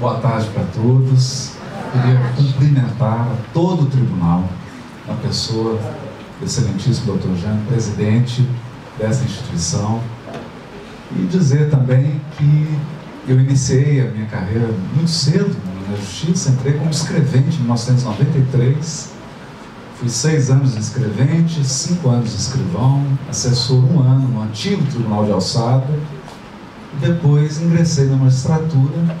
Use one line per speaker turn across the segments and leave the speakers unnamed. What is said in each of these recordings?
Boa tarde para todos. Queria cumprimentar todo o tribunal, a pessoa do excelentíssimo doutor Jean, presidente dessa instituição, e dizer também que eu iniciei a minha carreira muito cedo na Justiça, entrei como escrevente em 1993, fui seis anos escrevente, cinco anos escrivão, assessor um ano no antigo Tribunal de Alçada, e depois ingressei na magistratura,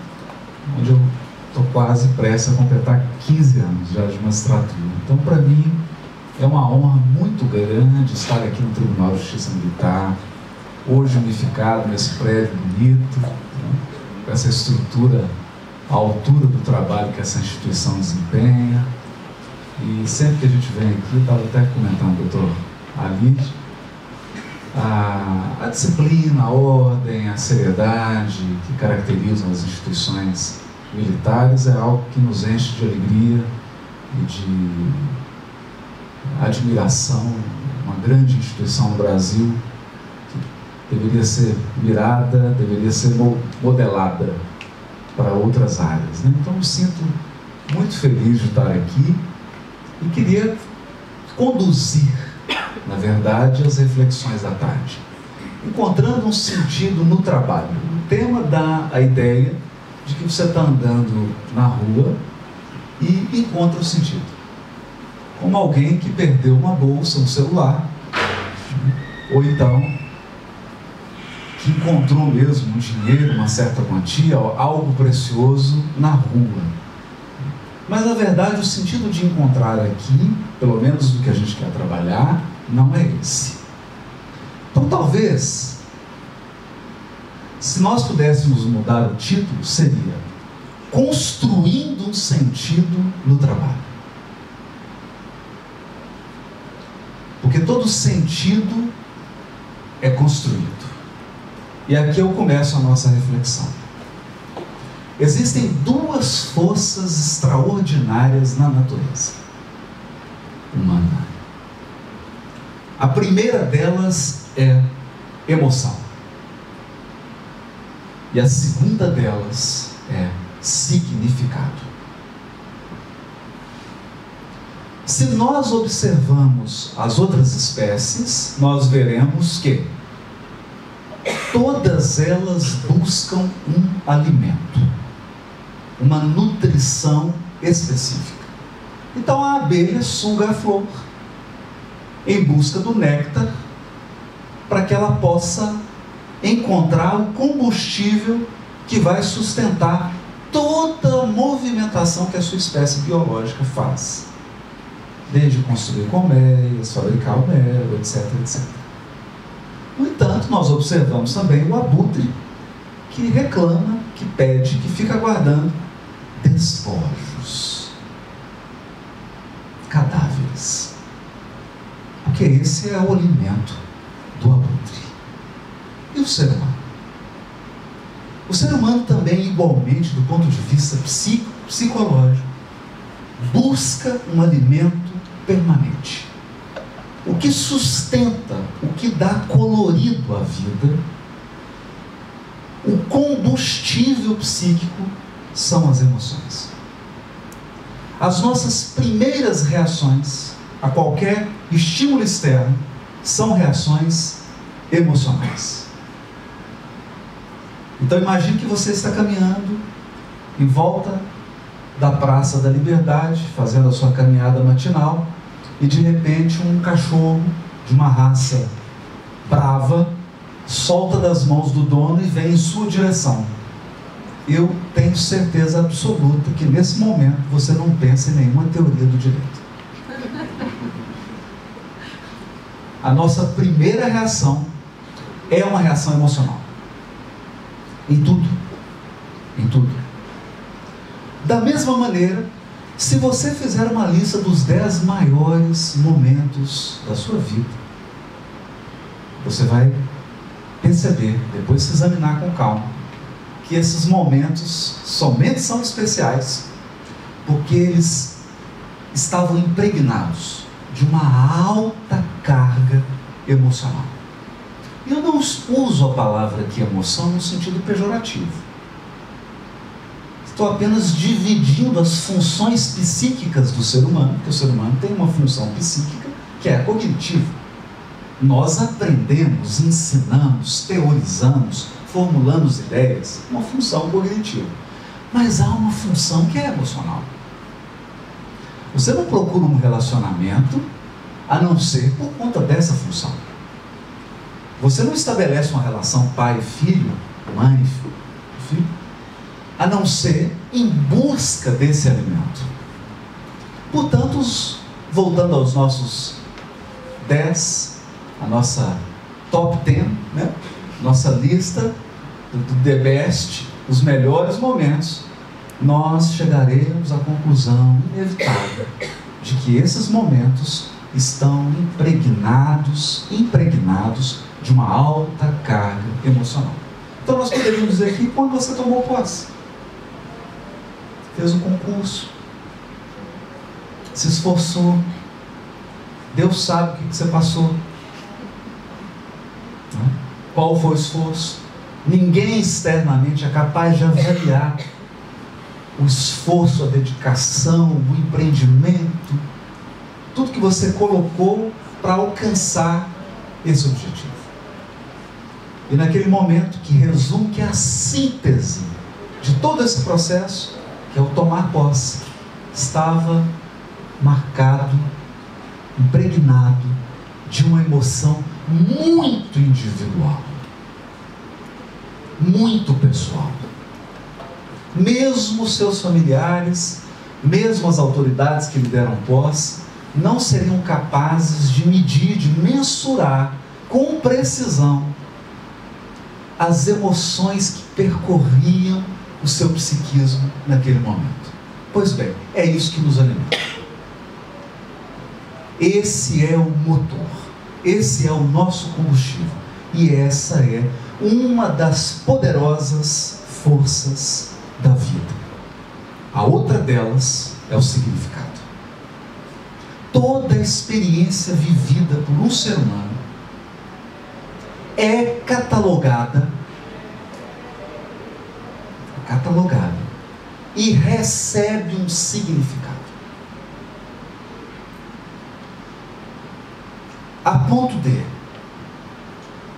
onde eu estou quase prestes a completar 15 anos já de magistratura. Então, para mim, é uma honra muito grande estar aqui no Tribunal de Justiça Militar, hoje unificado nesse prédio bonito, né, com essa estrutura à altura do trabalho que essa instituição desempenha. E sempre que a gente vem aqui, estava até comentando o doutor Alide, a, a, disciplina, a ordem, a seriedade que caracterizam as instituições militares é algo que nos enche de alegria e de admiração. Uma grande instituição no Brasil que deveria ser mirada, deveria ser modelada para outras áreas. Né? Então, me sinto muito feliz de estar aqui e queria conduzir na verdade, as reflexões da tarde. Encontrando um sentido no trabalho. O tema dá a ideia de que você está andando na rua e encontra o sentido. Como alguém que perdeu uma bolsa, um celular, ou então que encontrou mesmo um dinheiro, uma certa quantia, algo precioso na rua. Mas na verdade o sentido de encontrar aqui, pelo menos do que a gente quer trabalhar, não é esse. Então, talvez, se nós pudéssemos mudar o título, seria Construindo um Sentido no Trabalho. Porque todo sentido é construído. E aqui eu começo a nossa reflexão. Existem duas forças extraordinárias na natureza humana a primeira delas é emoção. E a segunda delas é significado. Se nós observamos as outras espécies, nós veremos que todas elas buscam um alimento, uma nutrição específica. Então a abelha suga a flor, em busca do néctar, para que ela possa encontrar o combustível que vai sustentar toda a movimentação que a sua espécie biológica faz. Desde construir colmeias, fabricar o mel, etc, etc. No entanto, nós observamos também o abutre, que reclama, que pede, que fica aguardando despojos, cadáveres porque esse é o alimento do abutre. E o ser humano? O ser humano também, igualmente, do ponto de vista psico, psicológico, busca um alimento permanente. O que sustenta, o que dá colorido à vida, o combustível psíquico são as emoções. As nossas primeiras reações a qualquer estímulo externo são reações emocionais. Então imagine que você está caminhando em volta da Praça da Liberdade, fazendo a sua caminhada matinal, e de repente um cachorro de uma raça brava solta das mãos do dono e vem em sua direção. Eu tenho certeza absoluta que nesse momento você não pensa em nenhuma teoria do direito. A nossa primeira reação é uma reação emocional. Em tudo. Em tudo. Da mesma maneira, se você fizer uma lista dos dez maiores momentos da sua vida, você vai perceber, depois se examinar com calma, que esses momentos somente são especiais porque eles estavam impregnados de uma alta carga emocional. Eu não uso a palavra aqui emoção no sentido pejorativo. estou apenas dividindo as funções psíquicas do ser humano, porque o ser humano tem uma função psíquica que é a cognitiva. Nós aprendemos, ensinamos, teorizamos, formulamos ideias, uma função cognitiva. Mas há uma função que é emocional. Você não procura um relacionamento a não ser por conta dessa função. Você não estabelece uma relação pai-filho, mãe-filho, a não ser em busca desse alimento. Portanto, voltando aos nossos 10, a nossa top 10, né? nossa lista do The Best, os melhores momentos, nós chegaremos à conclusão inevitável de que esses momentos estão impregnados, impregnados de uma alta carga emocional. Então nós poderíamos dizer que quando você tomou posse, fez um concurso, se esforçou, Deus sabe o que você passou, né? qual foi o esforço. Ninguém externamente é capaz de avaliar o esforço, a dedicação, o empreendimento, tudo que você colocou para alcançar esse objetivo. E naquele momento que resume que é a síntese de todo esse processo, que é o tomar posse, estava marcado, impregnado de uma emoção muito individual, muito pessoal. Mesmo seus familiares, mesmo as autoridades que lhe deram posse, não seriam capazes de medir, de mensurar com precisão as emoções que percorriam o seu psiquismo naquele momento. Pois bem, é isso que nos alimenta. Esse é o motor, esse é o nosso combustível, e essa é uma das poderosas forças da vida. A outra delas é o significado. Toda experiência vivida por um ser humano é catalogada, catalogada e recebe um significado. A ponto de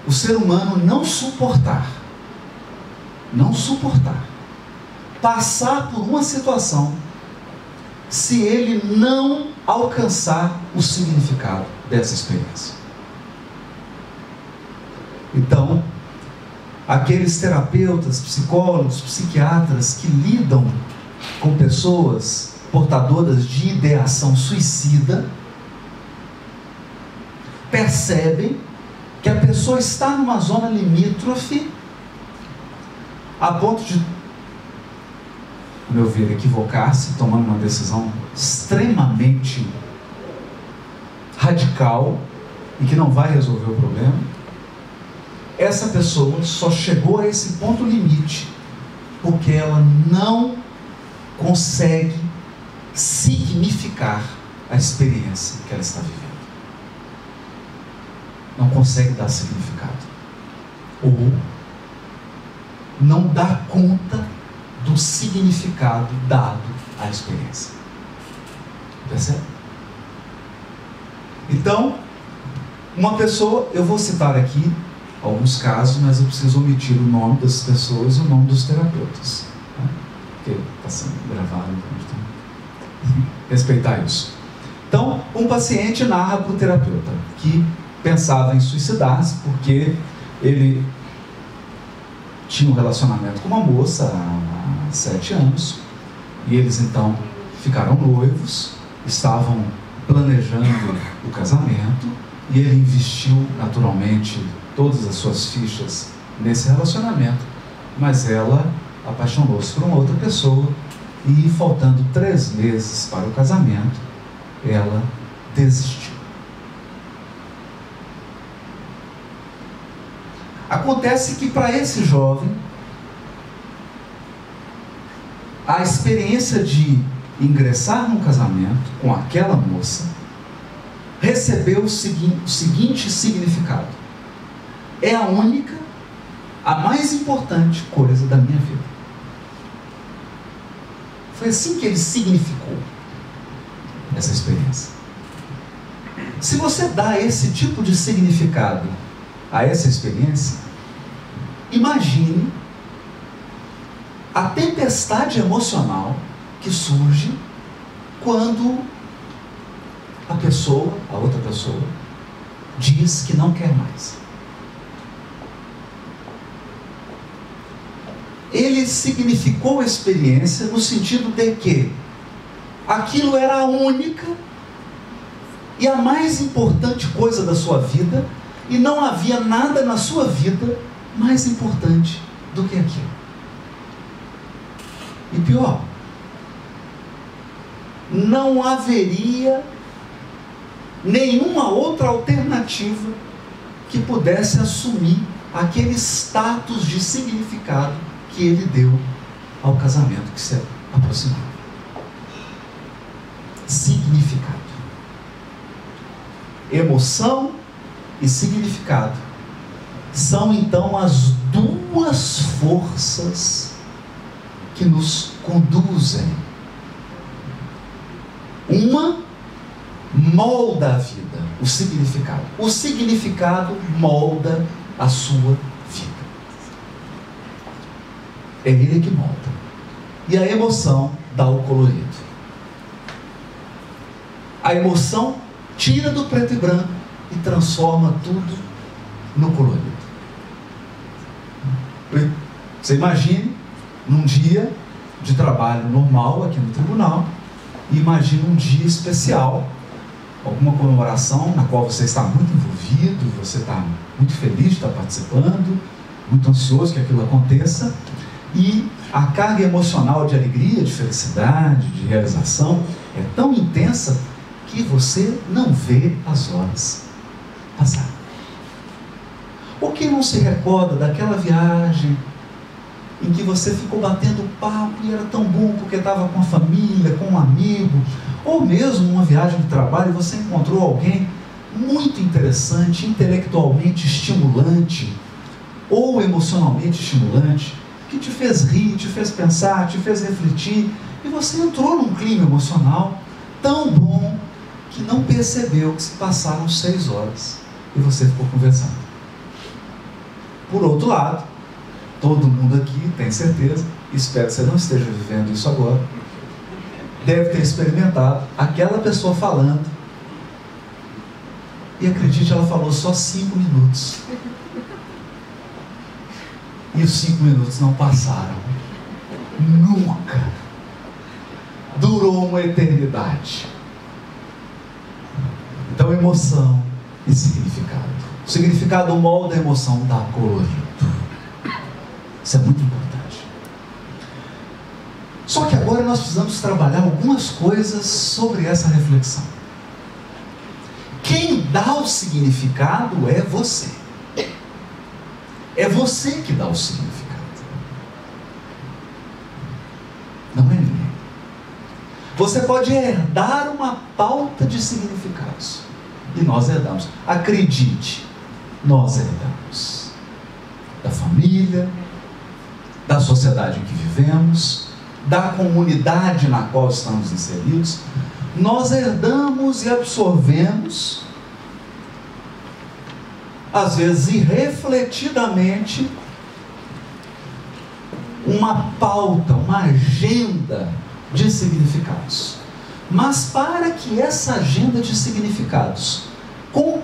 o ser humano não suportar, não suportar, passar por uma situação se ele não alcançar o significado dessa experiência. Então, aqueles terapeutas, psicólogos, psiquiatras que lidam com pessoas portadoras de ideação suicida, percebem que a pessoa está numa zona limítrofe a ponto de, meu ver, equivocar-se, tomando uma decisão extremamente radical e que não vai resolver o problema essa pessoa só chegou a esse ponto limite porque ela não consegue significar a experiência que ela está vivendo. Não consegue dar significado. Ou não dá conta do significado dado à experiência. Percebe? Então, uma pessoa, eu vou citar aqui alguns casos, mas eu preciso omitir o nome das pessoas e o nome dos terapeutas. Né? Porque está sendo gravado, então a gente tem que respeitar isso. Então, um paciente narra para o terapeuta que pensava em suicidar-se porque ele tinha um relacionamento com uma moça há sete anos e eles então ficaram noivos, estavam planejando o casamento e ele investiu naturalmente todas as suas fichas nesse relacionamento, mas ela apaixonou-se por uma outra pessoa e, faltando três meses para o casamento, ela desistiu. Acontece que para esse jovem, a experiência de ingressar num casamento com aquela moça recebeu o seguinte, o seguinte significado: é a única, a mais importante coisa da minha vida. Foi assim que ele significou essa experiência. Se você dá esse tipo de significado a essa experiência, imagine a tempestade emocional que surge quando a pessoa, a outra pessoa, diz que não quer mais. Ele significou a experiência no sentido de que aquilo era a única e a mais importante coisa da sua vida, e não havia nada na sua vida mais importante do que aquilo. E pior, não haveria nenhuma outra alternativa que pudesse assumir aquele status de significado que ele deu ao casamento que se aproximava. Significado. Emoção e significado são então as duas forças que nos conduzem. Uma molda a vida, o significado. O significado molda a sua vida. É ele que molda. E a emoção dá o colorido. A emoção tira do preto e branco e transforma tudo no colorido. Você imagine num dia de trabalho normal aqui no tribunal, e imagine um dia especial, alguma comemoração na qual você está muito envolvido, você está muito feliz de estar participando, muito ansioso que aquilo aconteça, e a carga emocional de alegria, de felicidade, de realização é tão intensa que você não vê as horas passar. Ou quem não se recorda daquela viagem em que você ficou batendo papo e era tão bom porque estava com a família, com um amigo, ou mesmo uma viagem de trabalho você encontrou alguém muito interessante, intelectualmente estimulante ou emocionalmente estimulante, que te fez rir, te fez pensar, te fez refletir, e você entrou num clima emocional tão bom que não percebeu que se passaram seis horas e você ficou conversando. Por outro lado, todo mundo aqui tem certeza, espero que você não esteja vivendo isso agora, deve ter experimentado aquela pessoa falando. E acredite, ela falou só cinco minutos. E os cinco minutos não passaram. Nunca. Durou uma eternidade. Então, emoção e significado. O significado molda a emoção, dá colorido. Isso é muito importante. Só que agora nós precisamos trabalhar algumas coisas sobre essa reflexão. Quem dá o significado é você. É você que dá o significado. Não é ninguém. Você pode herdar uma pauta de significados e nós herdamos. Acredite, nós herdamos. Da família, da sociedade em que vivemos, da comunidade na qual estamos inseridos, nós herdamos e absorvemos, às vezes irrefletidamente, uma pauta, uma agenda de significados. Mas para que essa agenda de significados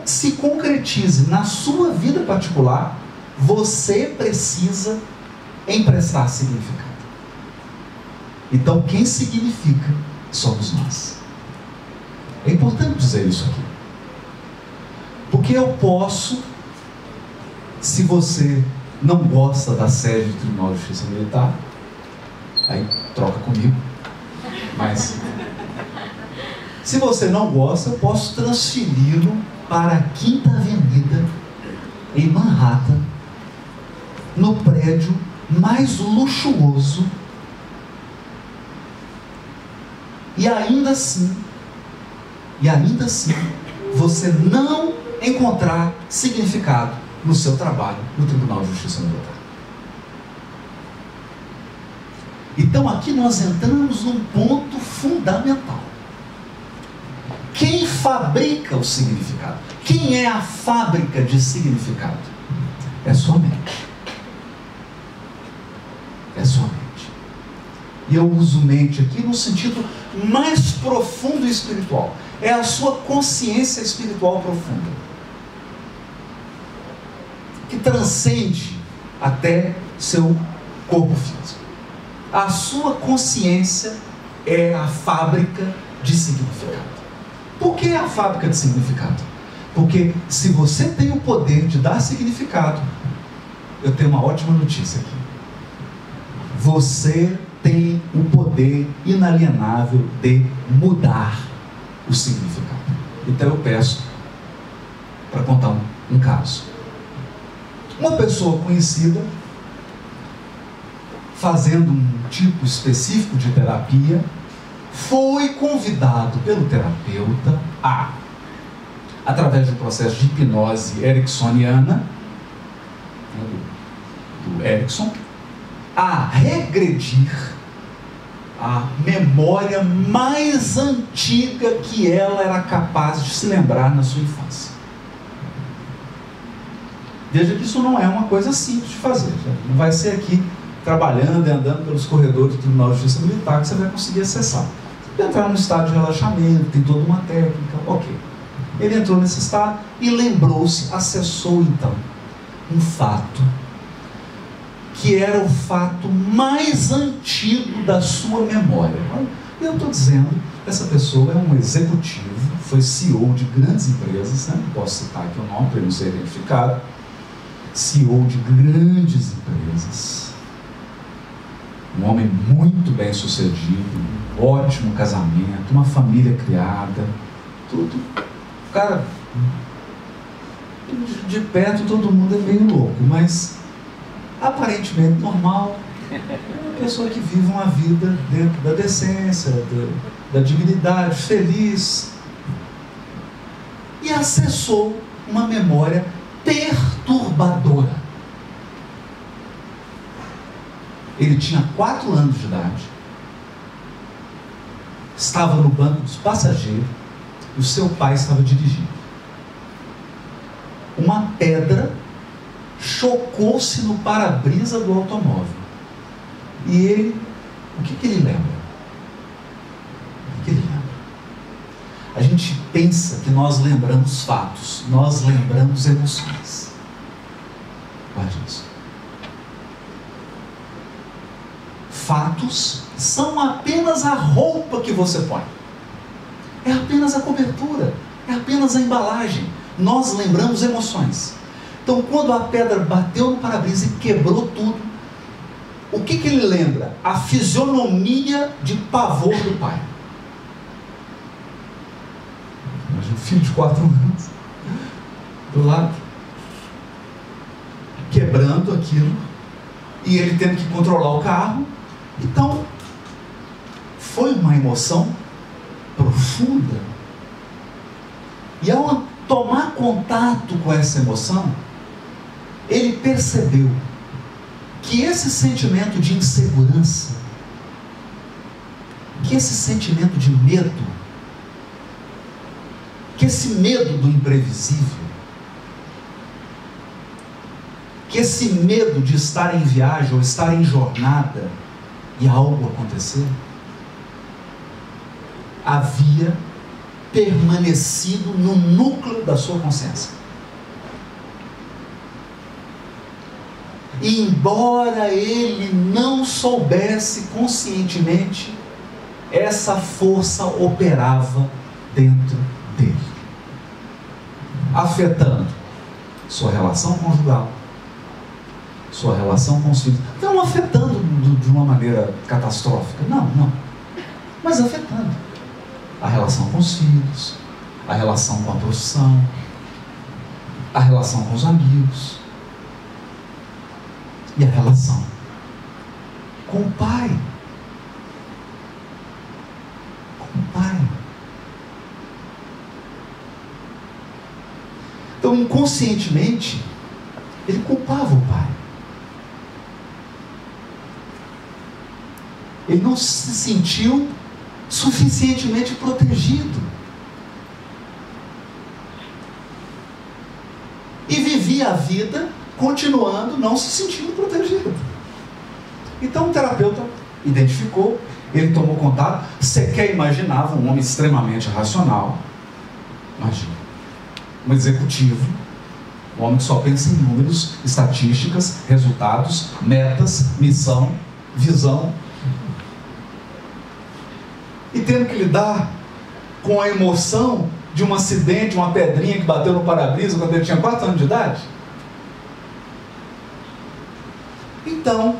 se concretize na sua vida particular, você precisa emprestar significado. Então, quem significa somos nós. É importante dizer isso aqui. Porque eu posso, se você não gosta da sede do Tribunal de Justiça Militar, aí troca comigo. Mas se você não gosta, eu posso transferi-lo para a Quinta Avenida, em Manhattan, no prédio mais luxuoso. E ainda assim, e ainda assim, você não encontrar significado no seu trabalho no Tribunal de Justiça Militar.
Então aqui nós entramos num ponto fundamental. Quem fabrica o significado? Quem é a fábrica de significado? É sua mente. É sua mente. E eu uso mente aqui no sentido mais profundo e espiritual. É a sua consciência espiritual profunda. Que transcende até seu corpo físico. A sua consciência é a fábrica de significado. Por que a fábrica de significado? Porque se você tem o poder de dar significado, eu tenho uma ótima notícia aqui. Você tem o poder inalienável de mudar o significado. Então eu peço para contar um, um caso. Uma pessoa conhecida fazendo um tipo específico de terapia foi convidado pelo terapeuta a, através de um processo de hipnose ericksoniana, né, do, do Erickson, a regredir a memória mais antiga que ela era capaz de se lembrar na sua infância. Veja que isso não é uma coisa simples de fazer. Não vai ser aqui trabalhando e andando pelos corredores do Tribunal de Justiça Militar que você vai conseguir acessar. Você vai entrar num estado de relaxamento, tem toda uma técnica, ok. Ele entrou nesse estado e lembrou-se, acessou então um fato que era o fato mais antigo da sua memória. E eu estou dizendo, essa pessoa é um executivo, foi CEO de grandes empresas, né? não posso citar aqui o nome para não ser identificado, CEO de grandes empresas, um homem muito bem sucedido, um ótimo casamento, uma família criada, tudo. Cara, de perto todo mundo é meio louco, mas aparentemente normal, uma pessoa que vive uma vida dentro da decência, da, da dignidade, feliz. E acessou uma memória perturbadora. Ele tinha quatro anos de idade, estava no banco dos passageiros e o seu pai estava dirigindo. Uma pedra chocou-se no para-brisa do automóvel. E ele, o que, que ele lembra? O que ele lembra? A gente pensa que nós lembramos fatos, nós lembramos emoções. Guarde isso. Fatos são apenas a roupa que você põe. É apenas a cobertura, é apenas a embalagem. Nós lembramos emoções. Então, quando a pedra bateu no para-brisa e quebrou tudo, o que, que ele lembra? A fisionomia de pavor do pai. Imagina um filho de quatro anos do lado, quebrando aquilo, e ele tendo que controlar o carro. Então, foi uma emoção profunda. E ao tomar contato com essa emoção, ele percebeu que esse sentimento de insegurança, que esse sentimento de medo, que esse medo do imprevisível, que esse medo de estar em viagem ou estar em jornada e algo acontecer, havia permanecido no núcleo da sua consciência. E embora ele não soubesse conscientemente, essa força operava dentro dele, afetando sua relação conjugal, sua relação com os filhos. Não afetando de uma maneira catastrófica, não, não. Mas afetando a relação com os filhos, a relação com a profissão, a relação com os amigos e a relação com o Pai. Com o Pai. Então, inconscientemente, ele culpava o Pai. Ele não se sentiu suficientemente protegido. E vivia a vida continuando não se sentindo protegido. Então o terapeuta identificou, ele tomou contato. Você quer imaginar um homem extremamente racional, imagina, um executivo, um homem que só pensa em números, estatísticas, resultados, metas, missão, visão. E tendo que lidar com a emoção de um acidente, uma pedrinha que bateu no para-brisa quando ele tinha 4 anos de idade. Então,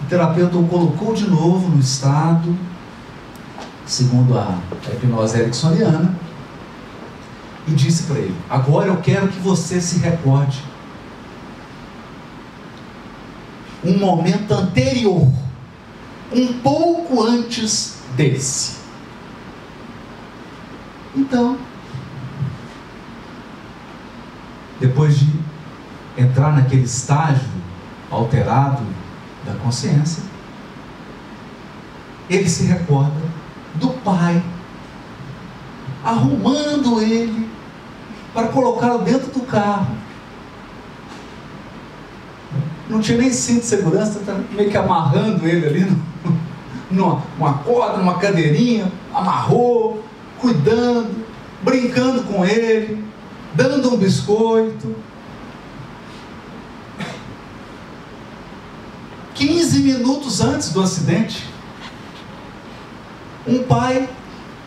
o terapeuta o colocou de novo no estado, segundo a hipnose ericksoniana, e disse para ele: Agora eu quero que você se recorde um momento anterior, um pouco antes desse. Então, depois de entrar naquele estágio alterado da consciência, ele se recorda do pai arrumando ele para colocá-lo dentro do carro. Não tinha nem cinto de segurança, tá meio que amarrando ele ali numa, corda, numa cadeirinha, amarrou, cuidando, brincando com ele, dando um biscoito. 15 minutos antes do acidente, um pai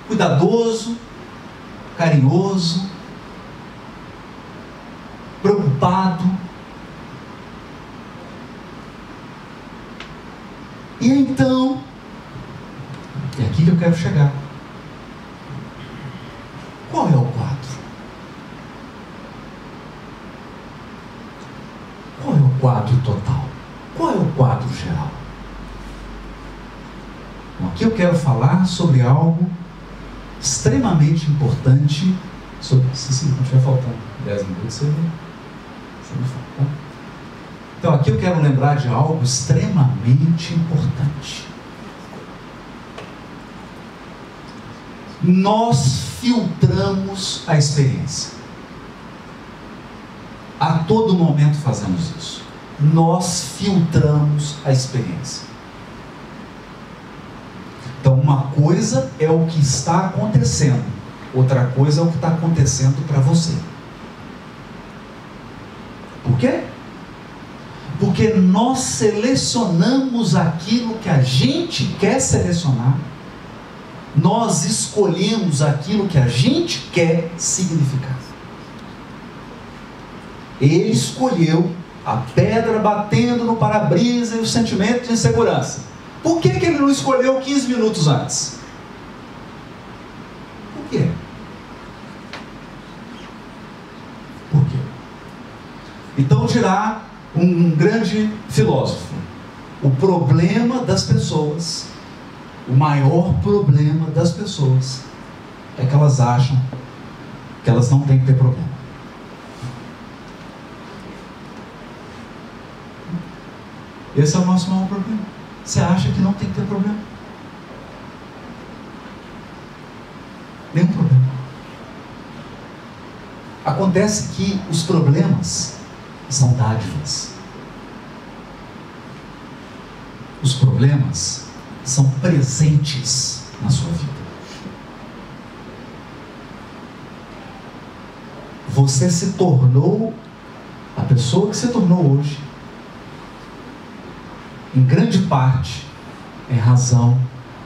cuidadoso, carinhoso, preocupado. E então, é aqui que eu quero chegar. Qual é o quadro? Qual é o quadro total? Qual é o quadro geral? Bom, aqui eu quero falar sobre algo extremamente importante. Sobre, se, se não estiver faltando 10 minutos, você, você me fala. Tá? Então aqui eu quero lembrar de algo extremamente importante. Nós filtramos a experiência. A todo momento fazemos isso. Nós filtramos a experiência. Então, uma coisa é o que está acontecendo, outra coisa é o que está acontecendo para você. Por quê? Porque nós selecionamos aquilo que a gente quer selecionar, nós escolhemos aquilo que a gente quer significar. Ele escolheu a pedra batendo no para-brisa e o sentimento de insegurança. Por que, que ele não escolheu 15 minutos antes? Por quê? Por quê? Então dirá um, grande filósofo: o problema das pessoas, o maior problema das pessoas é que elas acham que elas não têm que ter problema. Esse é o nosso maior problema. Você acha que não tem que ter problema? Nenhum problema. Acontece que os problemas são dádivas. Os problemas são presentes na sua vida. Você se tornou a pessoa que se tornou hoje em grande parte, em razão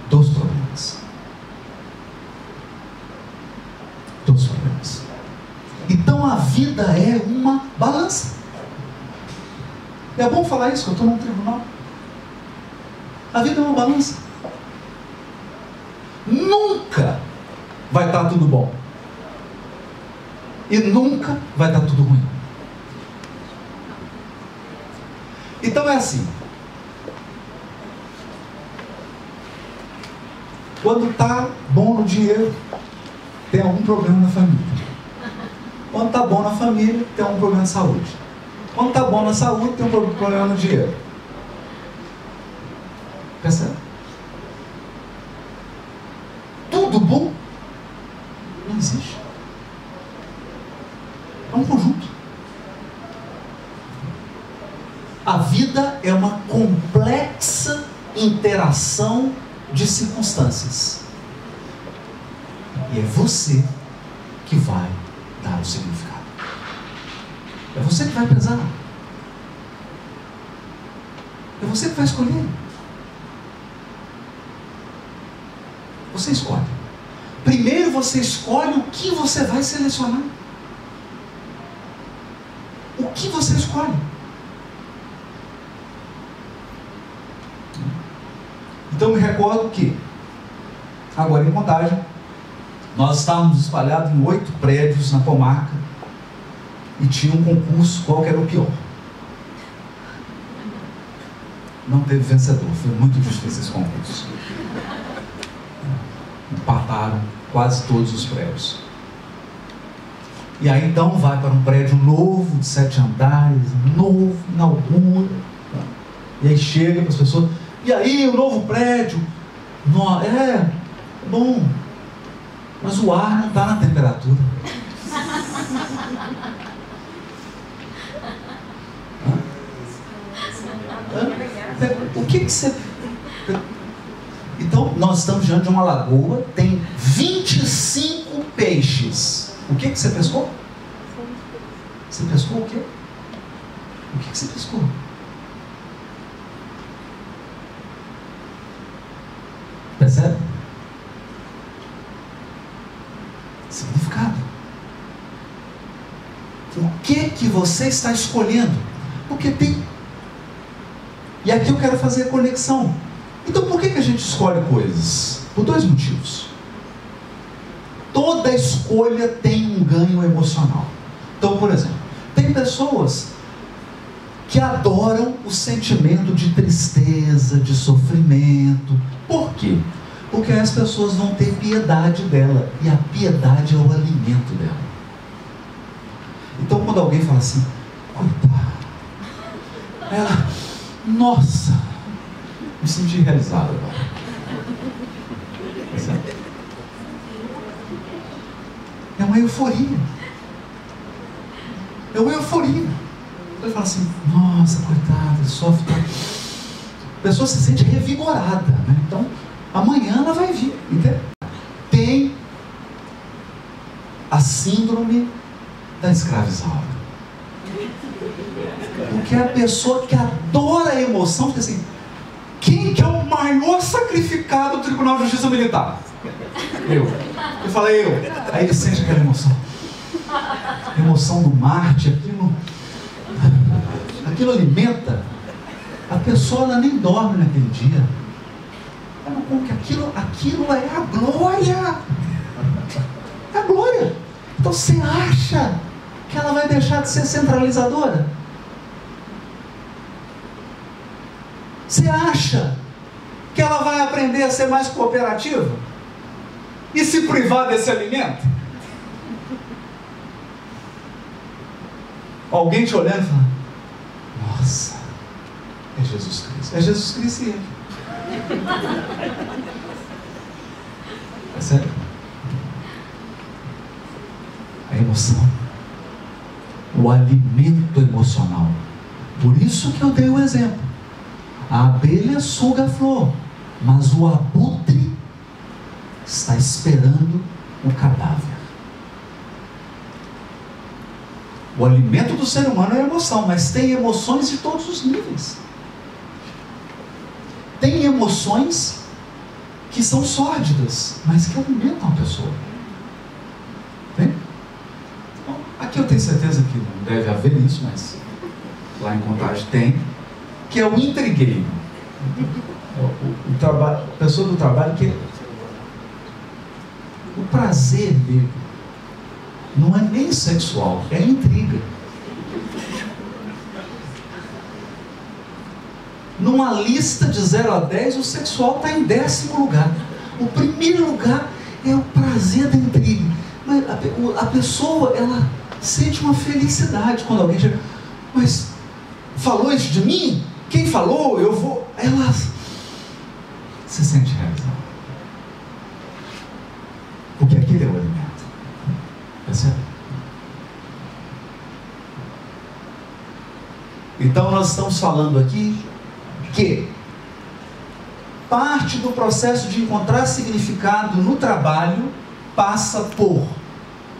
dos problemas. Dos problemas. Então a vida é uma balança. É bom falar isso, que eu estou num tribunal. A vida é uma balança. Nunca vai estar tudo bom. E nunca vai estar tudo ruim. Então é assim. Quando está bom no dinheiro, tem algum problema na família. Quando está bom na família, tem algum problema de saúde. Quando está bom na saúde, tem um problema no dinheiro. Percebe? tudo bom. Não existe. É um conjunto. A vida é uma complexa interação de circunstâncias. E é você que vai dar o significado. É você que vai pesar. É você que vai escolher. Você escolhe. Primeiro você escolhe o que você vai selecionar. O que você escolhe? Então me recordo que, agora em contagem, nós estávamos espalhados em oito prédios na comarca e tinha um concurso, qual era o pior. Não teve vencedor, foi muito difícil esse concurso. Empataram quase todos os prédios. E aí então vai para um prédio novo, de sete andares, novo, inaugura. E aí chega para as pessoas, e aí o novo prédio? No, é, bom, mas o ar não está na temperatura. O que, que você. Então, nós estamos diante de uma lagoa, tem 25 peixes. O que, que você pescou? Você pescou o quê? O que, que você pescou? Percebe? Significado. O que que você está escolhendo? Porque tem. E aqui eu quero fazer a conexão. Então por que, que a gente escolhe coisas? Por dois motivos. Toda escolha tem um ganho emocional. Então, por exemplo, tem pessoas que adoram o sentimento de tristeza, de sofrimento. Por quê? Porque as pessoas vão ter piedade dela. E a piedade é o alimento dela. Então, quando alguém fala assim, coitada, ela, nossa, me senti realizado agora. É uma euforia. É uma euforia. Ele fala assim, nossa, coitada, sofre. A pessoa se sente revigorada. Né? Então, amanhã ela vai vir. Entendeu? Tem a síndrome da escravizaura. Porque a pessoa que adora a emoção fica assim, quem que é o maior sacrificado do Tribunal de Justiça Militar? Eu. Eu falei eu. Aí ele sente aquela emoção. Emoção do Marte, aquilo aquilo alimenta, a pessoa ela nem dorme naquele dia. Ela, aquilo, aquilo é a glória. É a glória. Então você acha que ela vai deixar de ser centralizadora? Você acha que ela vai aprender a ser mais cooperativa? E se privar desse alimento? Alguém te olhando e falando, Jesus Cristo. É Jesus Cristo e ele. É sério? A emoção. O alimento emocional. Por isso que eu dei o exemplo. A abelha suga a flor, mas o abutre está esperando o cadáver. O alimento do ser humano é a emoção, mas tem emoções de todos os níveis. Tem emoções que são sórdidas, mas que alimentam a pessoa. Tem? Então, aqui eu tenho certeza que não deve haver isso, mas lá em Contagem tem, que é o intrigueiro. O, o, o trabalho, a pessoa do trabalho que o prazer dele não é nem sexual, é intriga. Numa lista de 0 a 10, o sexual está em décimo lugar. O primeiro lugar é o prazer da intriga. Mas a, a pessoa, ela sente uma felicidade quando alguém chega. Mas falou isso de mim? Quem falou? Eu vou. Ela se sente realizada. Porque aquele é o alimento. É Percebe? Então nós estamos falando aqui que parte do processo de encontrar significado no trabalho passa por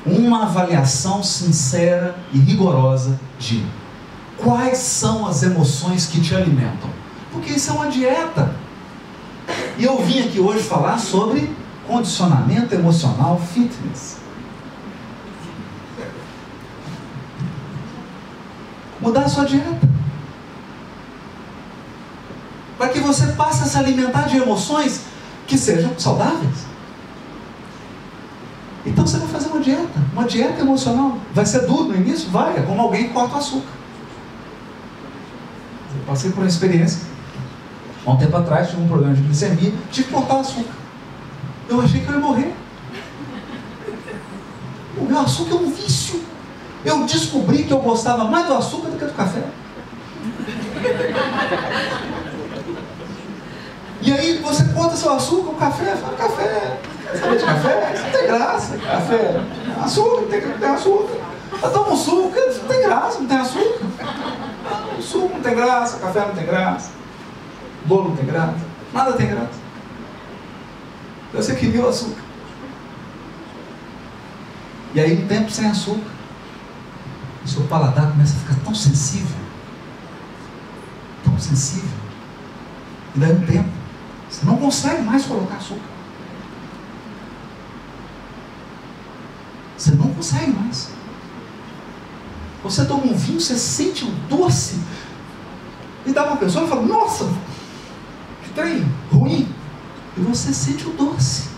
uma avaliação sincera e rigorosa de quais são as emoções que te alimentam. Porque isso é uma dieta. E eu vim aqui hoje falar sobre condicionamento emocional fitness. Mudar a sua dieta. Para que você passe a se alimentar de emoções que sejam saudáveis. Então você vai fazer uma dieta, uma dieta emocional. Vai ser duro no início? Vai, é como alguém corta o açúcar. Eu passei por uma experiência. Há um tempo atrás tive um problema de glicemia, tive que cortar o açúcar. Eu achei que eu ia morrer. O meu açúcar é um vício. Eu descobri que eu gostava mais do açúcar do que do café. E aí você conta seu açúcar, o café, fala café. Sabe de café? Isso não tem graça. Café, açúcar, tem, tem açúcar. Eu tomo suco, não tem graça, não tem açúcar. O suco não tem graça, café não tem graça, bolo não tem graça, nada tem graça. Você queria o açúcar. E aí um tempo sem açúcar, o seu paladar começa a ficar tão sensível, tão sensível, e daí um tempo, você não consegue mais colocar açúcar. Você não consegue mais. Você toma um vinho, você sente o doce. E dá uma pessoa e fala, nossa, que trem ruim. E você sente o doce.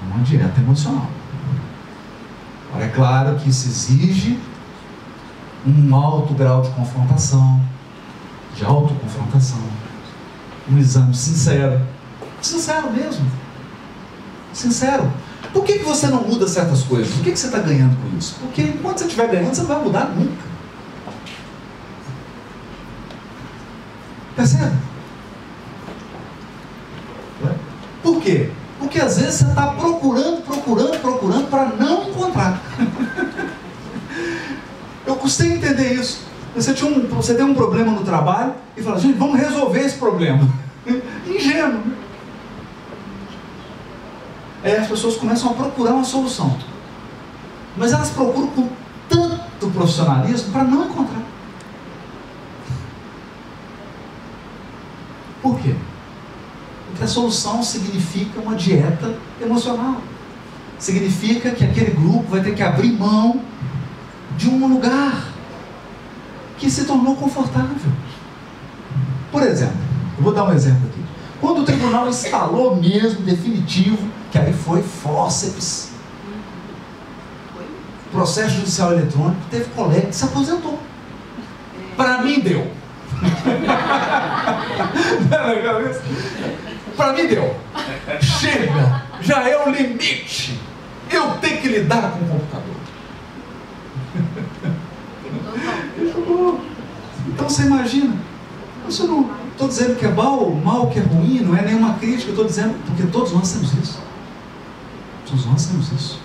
É uma dieta emocional. Agora, é claro que isso exige um alto grau de confrontação, de autoconfrontação, um exame sincero, sincero mesmo, sincero. Por que, que você não muda certas coisas? O que, que você está ganhando com isso? Porque enquanto você estiver ganhando, você não vai mudar nunca. Percebe? Por quê? Porque às vezes você está procurando, procurando, procurando para não encontrar. Eu custei entender isso. Você, tinha um, você tem um problema no trabalho e fala, gente, vamos resolver esse problema. Ingênuo. Aí as pessoas começam a procurar uma solução. Mas elas procuram com tanto profissionalismo para não encontrar. Por quê? Porque a solução significa uma dieta emocional. Significa que aquele grupo vai ter que abrir mão de um lugar que se tornou confortável. Por exemplo, eu vou dar um exemplo aqui. Quando o tribunal instalou mesmo, definitivo, que aí foi fórceps, processo judicial eletrônico, teve colega que se aposentou. Para mim deu. Para mim deu. Chega, já é o limite. Eu tenho que lidar com o computador. Então você imagina. Eu não estou dizendo que é mal, mal que é ruim, não é nenhuma crítica, estou dizendo porque todos nós temos isso. Todos nós temos isso.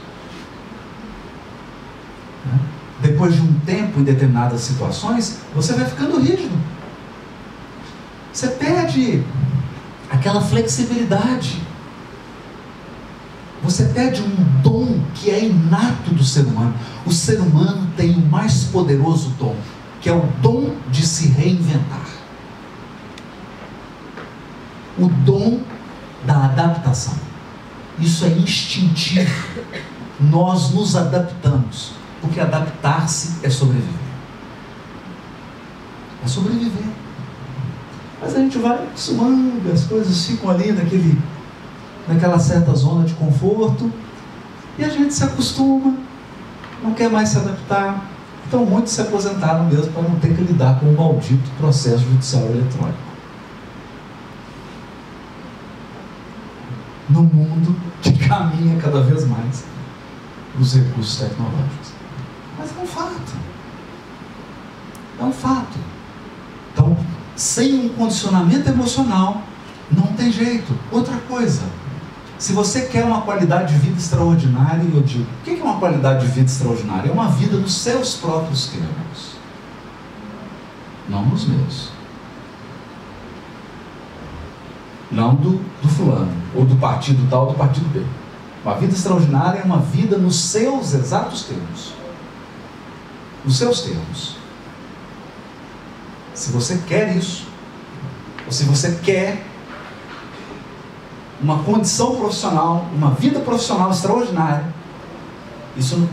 Né? Depois de um tempo em determinadas situações, você vai ficando rígido. Você perde aquela flexibilidade. Você perde um dom que é inato do ser humano. O ser humano tem o mais poderoso dom, que é o dom de se reinventar. O dom da adaptação. Isso é instintivo. Nós nos adaptamos, porque adaptar-se é sobreviver. É sobreviver. Mas a gente vai suando, as coisas ficam ali naquele, naquela certa zona de conforto, e a gente se acostuma, não quer mais se adaptar. Então muitos se aposentaram mesmo para não ter que lidar com o maldito processo judicial eletrônico. No mundo que caminha cada vez mais os recursos tecnológicos. Mas é um fato. É um fato. Então, sem um condicionamento emocional, não tem jeito. Outra coisa, Se você quer uma qualidade de vida extraordinária, eu digo: o que é uma qualidade de vida extraordinária? É uma vida nos seus próprios termos, não nos meus. Não do, do fulano, ou do partido tal, ou do partido B. Uma vida extraordinária é uma vida nos seus exatos termos. Nos seus termos. Se você quer isso, ou se você quer uma condição profissional, uma vida profissional extraordinária, isso não,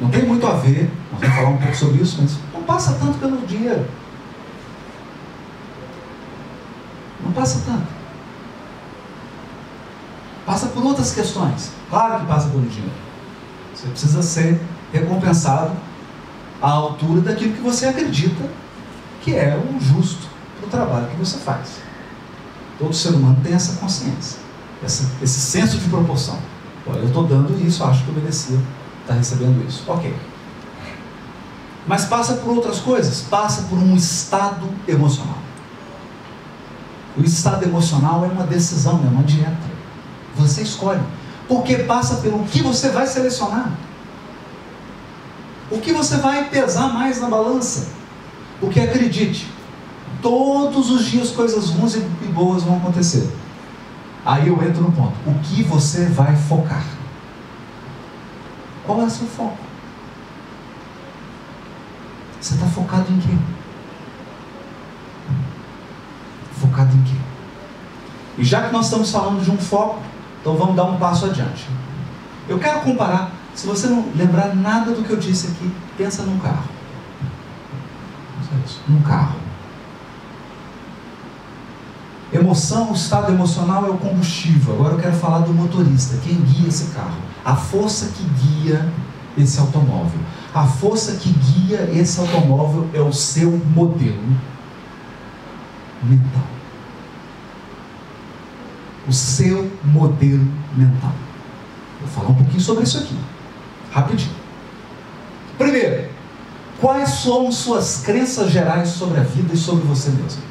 não tem muito a ver, nós vamos falar um pouco sobre isso, mas não passa tanto pelo dinheiro. Não passa tanto. Passa por outras questões. Claro que passa pelo dinheiro. Você precisa ser recompensado à altura daquilo que você acredita que é o justo para o trabalho que você faz. Todo ser humano tem essa consciência, essa, esse senso de proporção. Olha, eu estou dando isso, acho que eu merecia estar recebendo isso. Ok. Mas passa por outras coisas, passa por um estado emocional. O estado emocional é uma decisão, é uma dieta. Você escolhe. Porque passa pelo que você vai selecionar. O que você vai pesar mais na balança. Porque acredite, todos os dias coisas ruins e boas vão acontecer. Aí eu entro no ponto: o que você vai focar? Qual é o seu foco? Você está focado em quê? Focado em quê? E já que nós estamos falando de um foco, então vamos dar um passo adiante. Eu quero comparar, se você não lembrar nada do que eu disse aqui, pensa num carro. Num carro. Emoção, o estado emocional é o combustível. Agora eu quero falar do motorista, quem guia esse carro. A força que guia esse automóvel. A força que guia esse automóvel é o seu modelo mental. O seu modelo mental. Vou falar um pouquinho sobre isso aqui. Rapidinho. Primeiro, quais são suas crenças gerais sobre a vida e sobre você mesmo?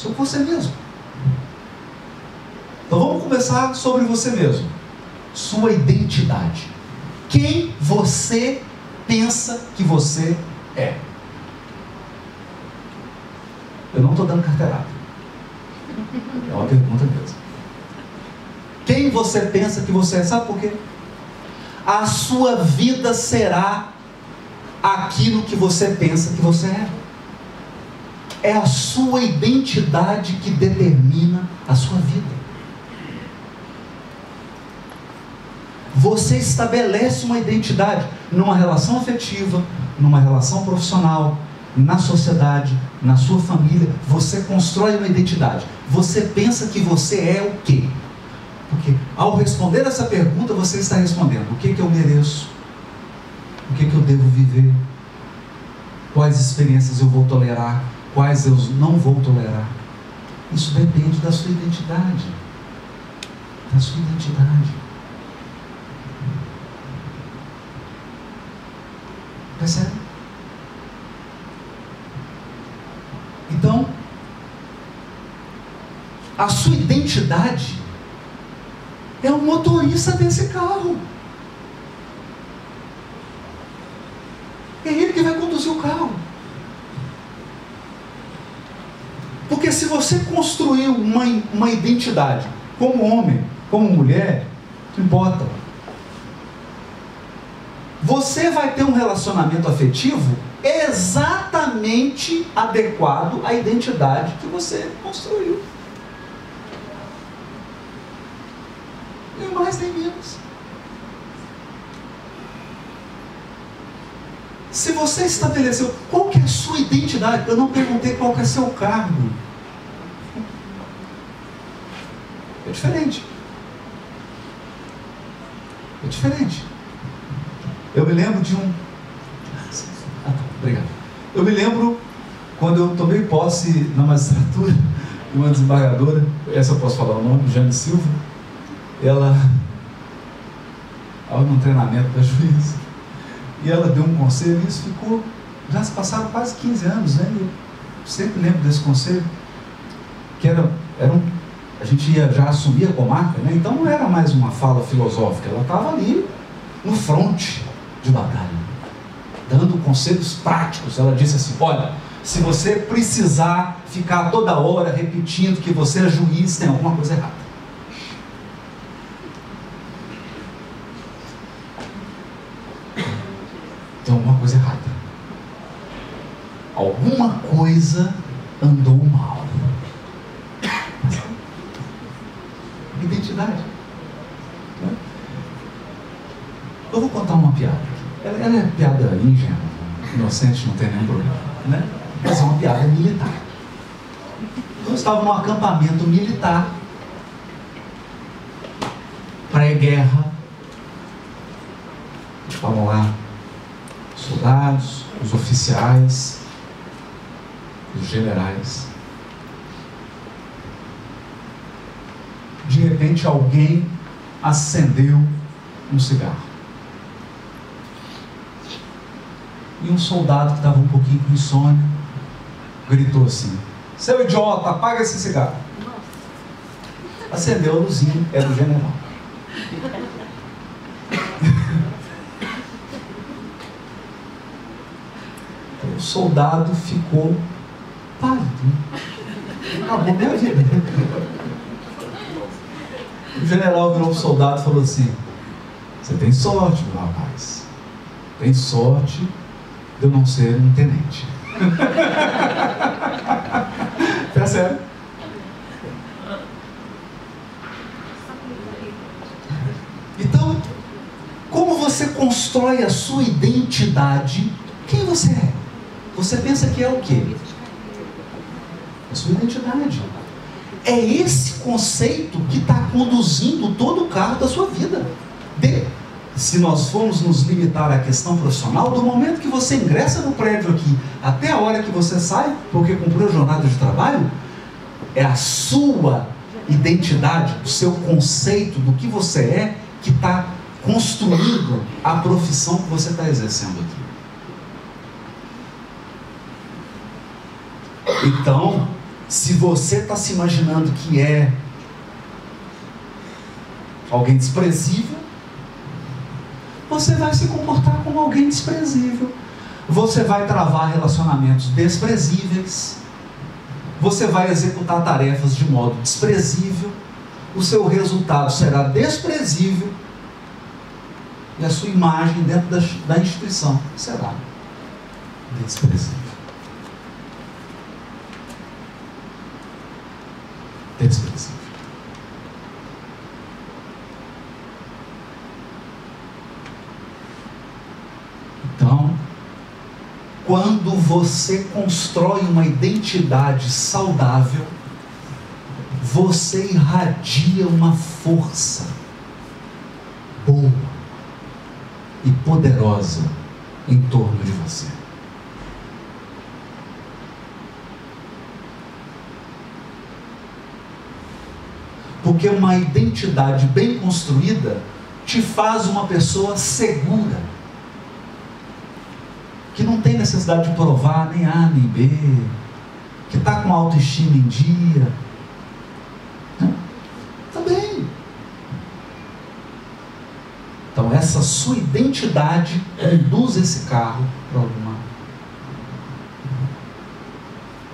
Sobre você mesmo. Então vamos começar sobre você mesmo. Sua identidade. Quem você pensa que você é? Eu não estou dando carteirada. É uma pergunta mesmo. Quem você pensa que você é? Sabe por quê? A sua vida será aquilo que você pensa que você é. É a sua identidade que determina a sua vida. Você estabelece uma identidade numa relação afetiva, numa relação profissional, na sociedade, na sua família. Você constrói uma identidade. Você pensa que você é o quê? Porque ao responder essa pergunta, você está respondendo: o que, que eu mereço? O que, que eu devo viver? Quais experiências eu vou tolerar? Quais eu não vou tolerar. Isso depende da sua identidade. Da sua identidade. Percebe? Então, a sua identidade é o motorista desse carro. É ele que vai conduzir o carro. Porque se você construiu uma, uma identidade como homem, como mulher, não importa. Você vai ter um relacionamento afetivo exatamente adequado à identidade que você construiu. Nem mais nem menos. Se você estabeleceu qual que é a sua identidade, eu não perguntei qual que é seu cargo. É diferente. É diferente. Eu me lembro de um. Ah, tá, obrigado. Eu me lembro quando eu tomei posse na magistratura de uma desembargadora, essa eu posso falar o nome, Jane Silva. Ela, estava num treinamento da juíza, e ela deu um conselho, e isso ficou. Já se passaram quase 15 anos, né? Eu sempre lembro desse conselho, que era, era um a gente ia já assumir a comarca, né? então não era mais uma fala filosófica, ela estava ali no fronte de batalha, dando conselhos práticos. Ela disse assim: Olha, se você precisar ficar toda hora repetindo que você é juiz, tem alguma coisa errada. Tem alguma coisa errada. Alguma coisa andou mal. Identidade. Eu vou contar uma piada. Ela, ela é piada ingênua, inocente, não tem nenhum problema. Né? Mas é uma piada militar. Eu estava num acampamento militar, pré-guerra. Estavam lá soldados, os oficiais, os generais. De repente alguém acendeu um cigarro. E um soldado que estava um pouquinho com insônia gritou assim: Seu idiota, apaga esse cigarro. Acendeu a luzinha, era o general. o soldado ficou pálido. Acabou minha vida. O general virou o soldado e falou assim: Você tem sorte, meu rapaz. Tem sorte de eu não ser um tenente. tá sério? Então, como você constrói a sua identidade? Quem você é? Você pensa que é o quê? A sua identidade. É esse conceito que está conduzindo todo o carro da sua vida. De se nós formos nos limitar à questão profissional, do momento que você ingressa no prédio aqui até a hora que você sai, porque cumpriu a jornada de trabalho, é a sua identidade, o seu conceito do que você é, que está construindo a profissão que você está exercendo aqui. Então, se você está se imaginando que é alguém desprezível, você vai se comportar como alguém desprezível. Você vai travar relacionamentos desprezíveis. Você vai executar tarefas de modo desprezível. O seu resultado será desprezível. E a sua imagem dentro da, da instituição será desprezível. Então, quando você constrói uma identidade saudável, você irradia uma força boa e poderosa em torno de você. Porque uma identidade bem construída te faz uma pessoa segura que não tem necessidade de provar nem A nem B, que está com autoestima em dia. Está bem. Então, essa sua identidade conduz esse carro para alguma.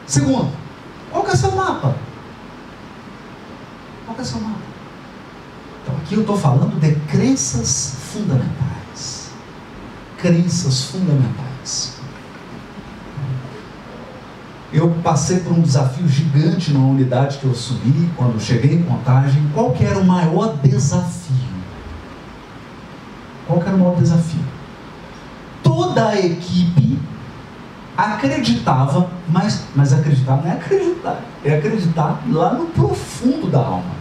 Segundo, qual que é seu mapa? Mapa? Então, aqui eu estou falando de crenças fundamentais. Crenças fundamentais. Eu passei por um desafio gigante numa unidade que eu assumi quando cheguei em contagem. Qual que era o maior desafio? Qual que era o maior desafio? Toda a equipe acreditava, mas, mas acreditar não é acreditar, é acreditar lá no profundo da alma,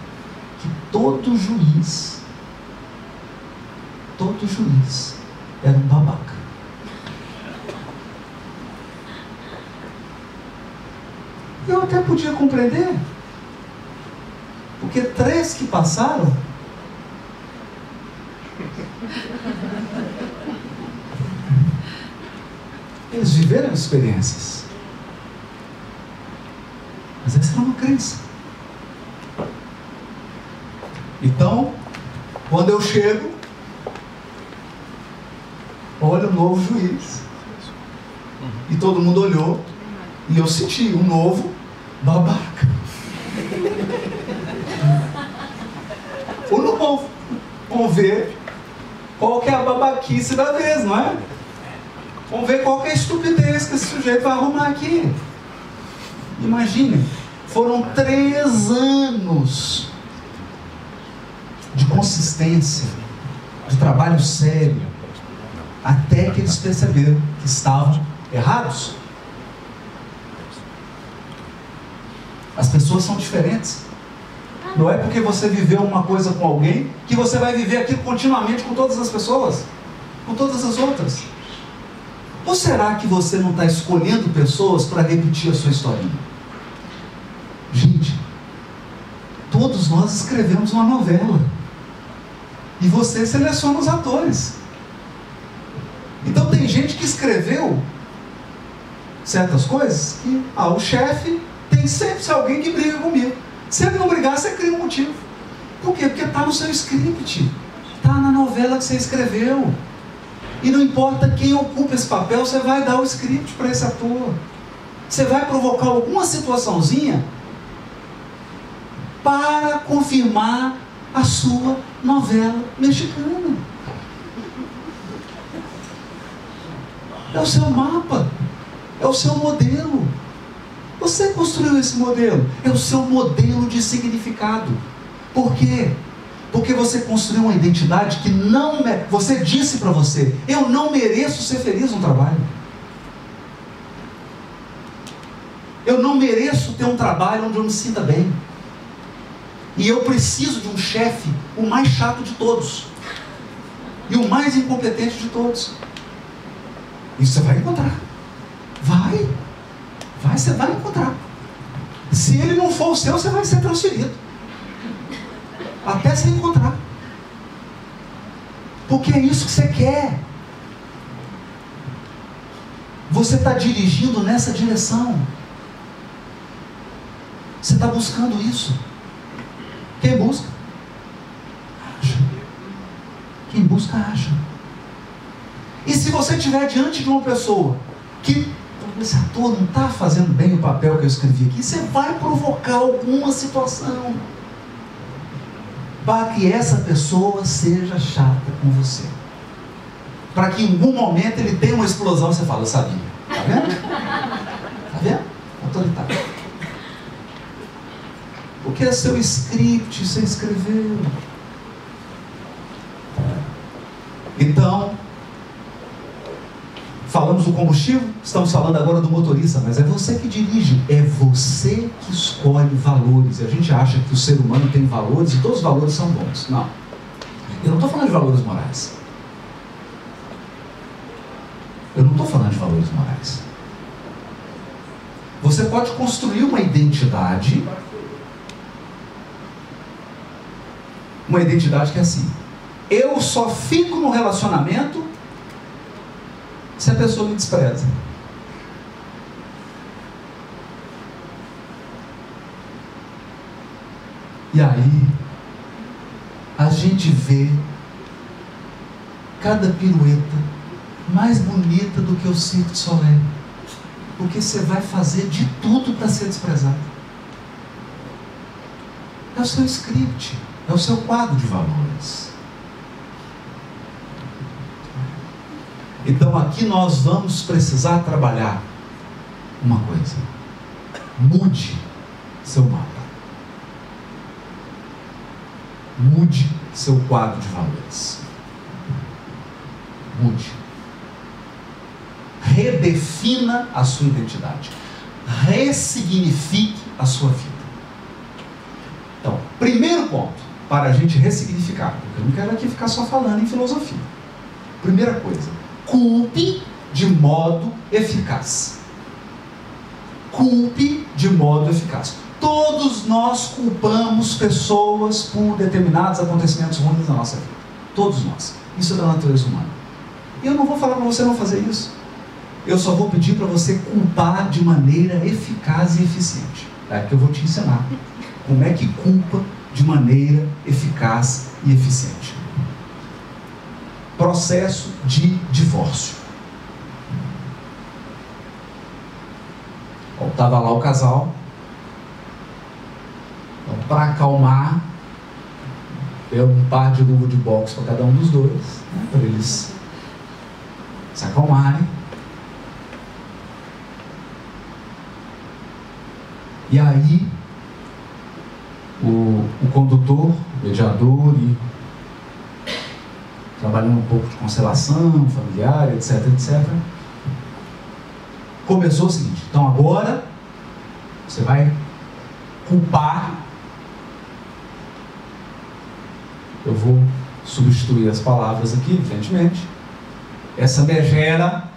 todo juiz, todo juiz era um babaca. Eu até podia compreender. Porque três que passaram. Eles viveram experiências. Mas essa era uma crença. Então, quando eu chego, olha o novo juiz. E todo mundo olhou e eu senti um novo babaca. O novo. Vamos ver qual que é a babaquice da vez, não é? Vamos ver qual que é a estupidez que esse sujeito vai arrumar aqui. Imagine, foram três anos de consistência, de trabalho sério, até que eles perceberam que estavam errados. As pessoas são diferentes. Não é porque você viveu uma coisa com alguém que você vai viver aquilo continuamente com todas as pessoas, com todas as outras. Ou será que você não está escolhendo pessoas para repetir a sua historinha? Gente, todos nós escrevemos uma novela. E você seleciona os atores. Então tem gente que escreveu certas coisas que ah, o chefe tem sempre alguém que briga comigo. Se ele não brigar, você cria um motivo. Por quê? Porque está no seu script. Está na novela que você escreveu. E não importa quem ocupa esse papel, você vai dar o script para esse ator. Você vai provocar alguma situaçãozinha para confirmar a sua novela mexicana. É o seu mapa, é o seu modelo. Você construiu esse modelo, é o seu modelo de significado. Por quê? Porque você construiu uma identidade que não. Você disse para você: eu não mereço ser feliz no trabalho. Eu não mereço ter um trabalho onde eu me sinta bem. E eu preciso de um chefe, o mais chato de todos. E o mais incompetente de todos. Isso você vai encontrar. Vai. Vai, você vai encontrar. Se ele não for o seu, você vai ser transferido até se encontrar. Porque é isso que você quer. Você está dirigindo nessa direção. Você está buscando isso. Quem busca? Acha. Quem busca, acha. E se você estiver diante de uma pessoa que esse ator não está fazendo bem o papel que eu escrevi aqui, você vai provocar alguma situação para que essa pessoa seja chata com você. Para que em algum momento ele tenha uma explosão você fala, eu sabia. Está vendo? Está vendo? Autoritário. Porque é seu script, você escreveu. Então, Falamos do combustível, estamos falando agora do motorista, mas é você que dirige, é você que escolhe valores. E a gente acha que o ser humano tem valores e todos os valores são bons. Não. Eu não estou falando de valores morais. Eu não estou falando de valores morais. Você pode construir uma identidade, uma identidade que é assim: eu só fico no relacionamento se a pessoa me despreza? E aí, a gente vê cada pirueta mais bonita do que o Circo de Soleil. Porque você vai fazer de tudo para ser desprezado. É o seu script, é o seu quadro de valores. Então aqui nós vamos precisar trabalhar uma coisa. Mude seu mapa. Mude seu quadro de valores. Mude. Redefina a sua identidade. Ressignifique a sua vida. Então, primeiro ponto para a gente ressignificar, porque eu não quero aqui ficar só falando em filosofia. Primeira coisa, culpe de modo eficaz. Culpe de modo eficaz. Todos nós culpamos pessoas por determinados acontecimentos ruins na nossa vida. Todos nós. Isso é da natureza humana. E eu não vou falar para você não fazer isso. Eu só vou pedir para você culpar de maneira eficaz e eficiente. É que eu vou te ensinar como é que culpa de maneira eficaz e eficiente. Processo de divórcio. Estava lá o casal. Então, para acalmar, deu um par de luva de boxe para cada um dos dois, né, para eles se acalmarem. E aí, o, condutor, mediador e trabalhando um pouco de constelação familiar, etc, etc. Começou o seguinte: então agora você vai culpar. Eu vou substituir as palavras aqui, evidentemente. Essa megera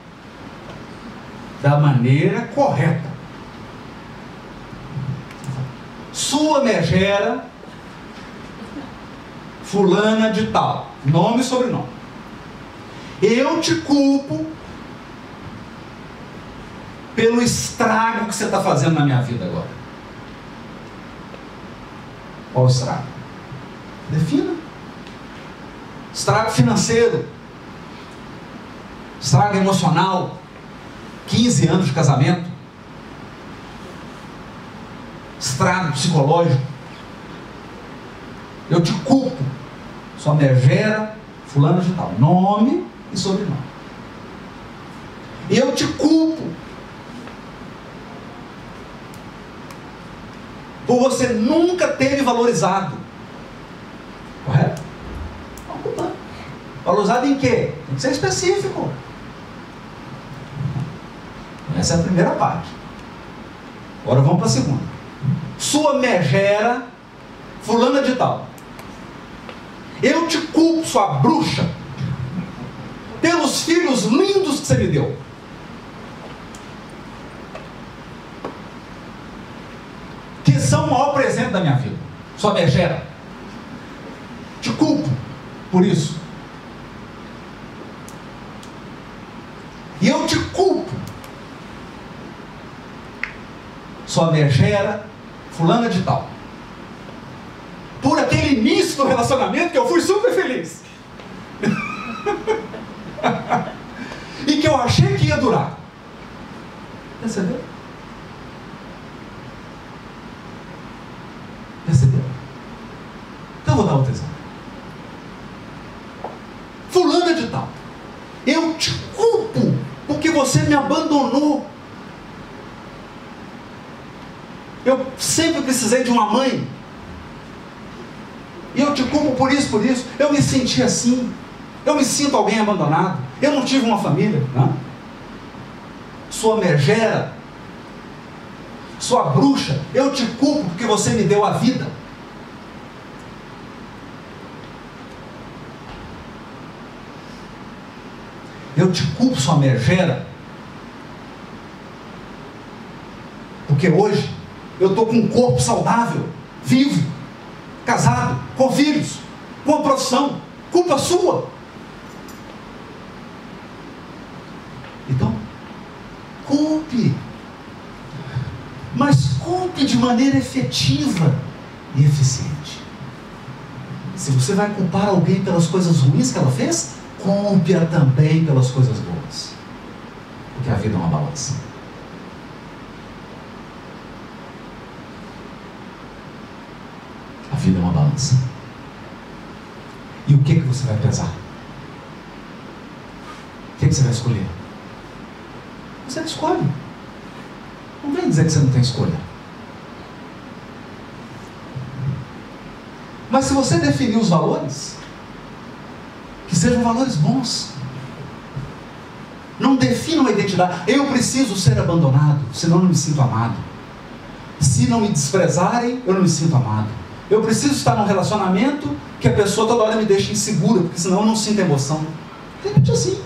da maneira correta. Sua megera, fulana de tal, nome e sobrenome. Eu te culpo pelo estrago que você está fazendo na minha vida agora. Qual o estrago? Defina. Estrago financeiro. Estrago emocional. 15 anos de casamento. Estrago psicológico. Eu te culpo. Sua megera, fulano de tal. Nome e sobrenome. Eu te culpo por você nunca teve valorizado. Correto? Valorizado em quê? Tem que ser específico. Essa é a primeira parte. Agora vamos para a segunda. Sua megera, fulana de tal. Eu te culpo, sua bruxa, pelos filhos lindos que você me deu. são o maior presente da minha vida. Sua megera. Te culpo por isso. E eu te culpo. Sua megera, fulana de tal. Do relacionamento que eu fui super feliz. e que eu achei que ia durar. Percebeu? Percebeu? Então vou dar outro exemplo. Fulana de tal, eu te culpo porque você me abandonou. Eu sempre precisei de uma mãe. E eu te culpo por isso, por isso. Eu me senti assim. Eu me sinto alguém abandonado. Eu não tive uma família. Não? Sua megera sua bruxa, eu te culpo porque você me deu a vida. Eu te culpo, sua megera, porque hoje eu estou com um corpo saudável, vivo, casado, com filhos, com uma profissão, culpa sua. Então, culpe mas culpe de maneira efetiva e eficiente. Se você vai culpar alguém pelas coisas ruins que ela fez, culpe-a também pelas coisas boas. Porque a vida é uma balança. Vida é uma balança. E o que, que você vai pesar? O que, que você vai escolher? Você escolhe. Não vem dizer que você não tem escolha. Mas se você definir os valores, que sejam valores bons. Não defina uma identidade. Eu preciso ser abandonado, senão eu não me sinto amado. Se não me desprezarem, eu não me sinto amado. Eu preciso estar num relacionamento que a pessoa toda hora me deixa insegura, porque senão eu não sinto emoção. Tem gente assim.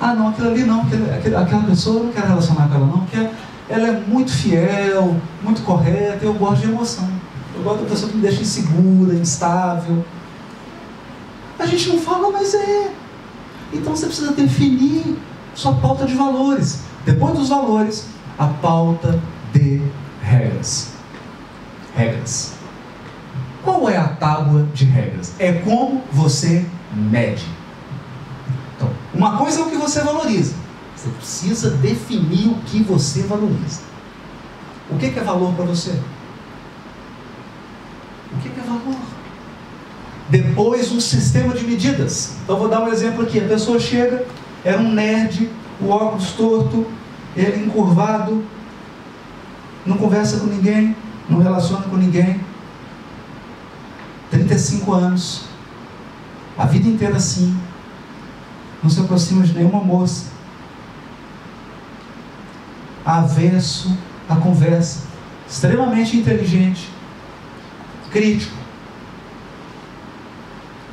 Ah, não, aquilo ali não, aquela pessoa eu não quero relacionar com ela não, porque ela é muito fiel, muito correta, eu gosto de emoção. Eu gosto da pessoa que me deixa insegura, instável. A gente não fala, mas é. Então você precisa definir sua pauta de valores. Depois dos valores, a pauta de regras. Regras. tábua de regras. É como você mede. Então, uma coisa é o que você valoriza. Você precisa definir o que você valoriza. O que é valor para você? O que é valor? Depois, um sistema de medidas. Então, vou dar um exemplo aqui. A pessoa chega, era um nerd, o óculos torto, ele encurvado, não conversa com ninguém, não relaciona com ninguém. 35 anos, a vida inteira assim, não se aproxima de nenhuma moça, avesso à conversa, extremamente inteligente, crítico.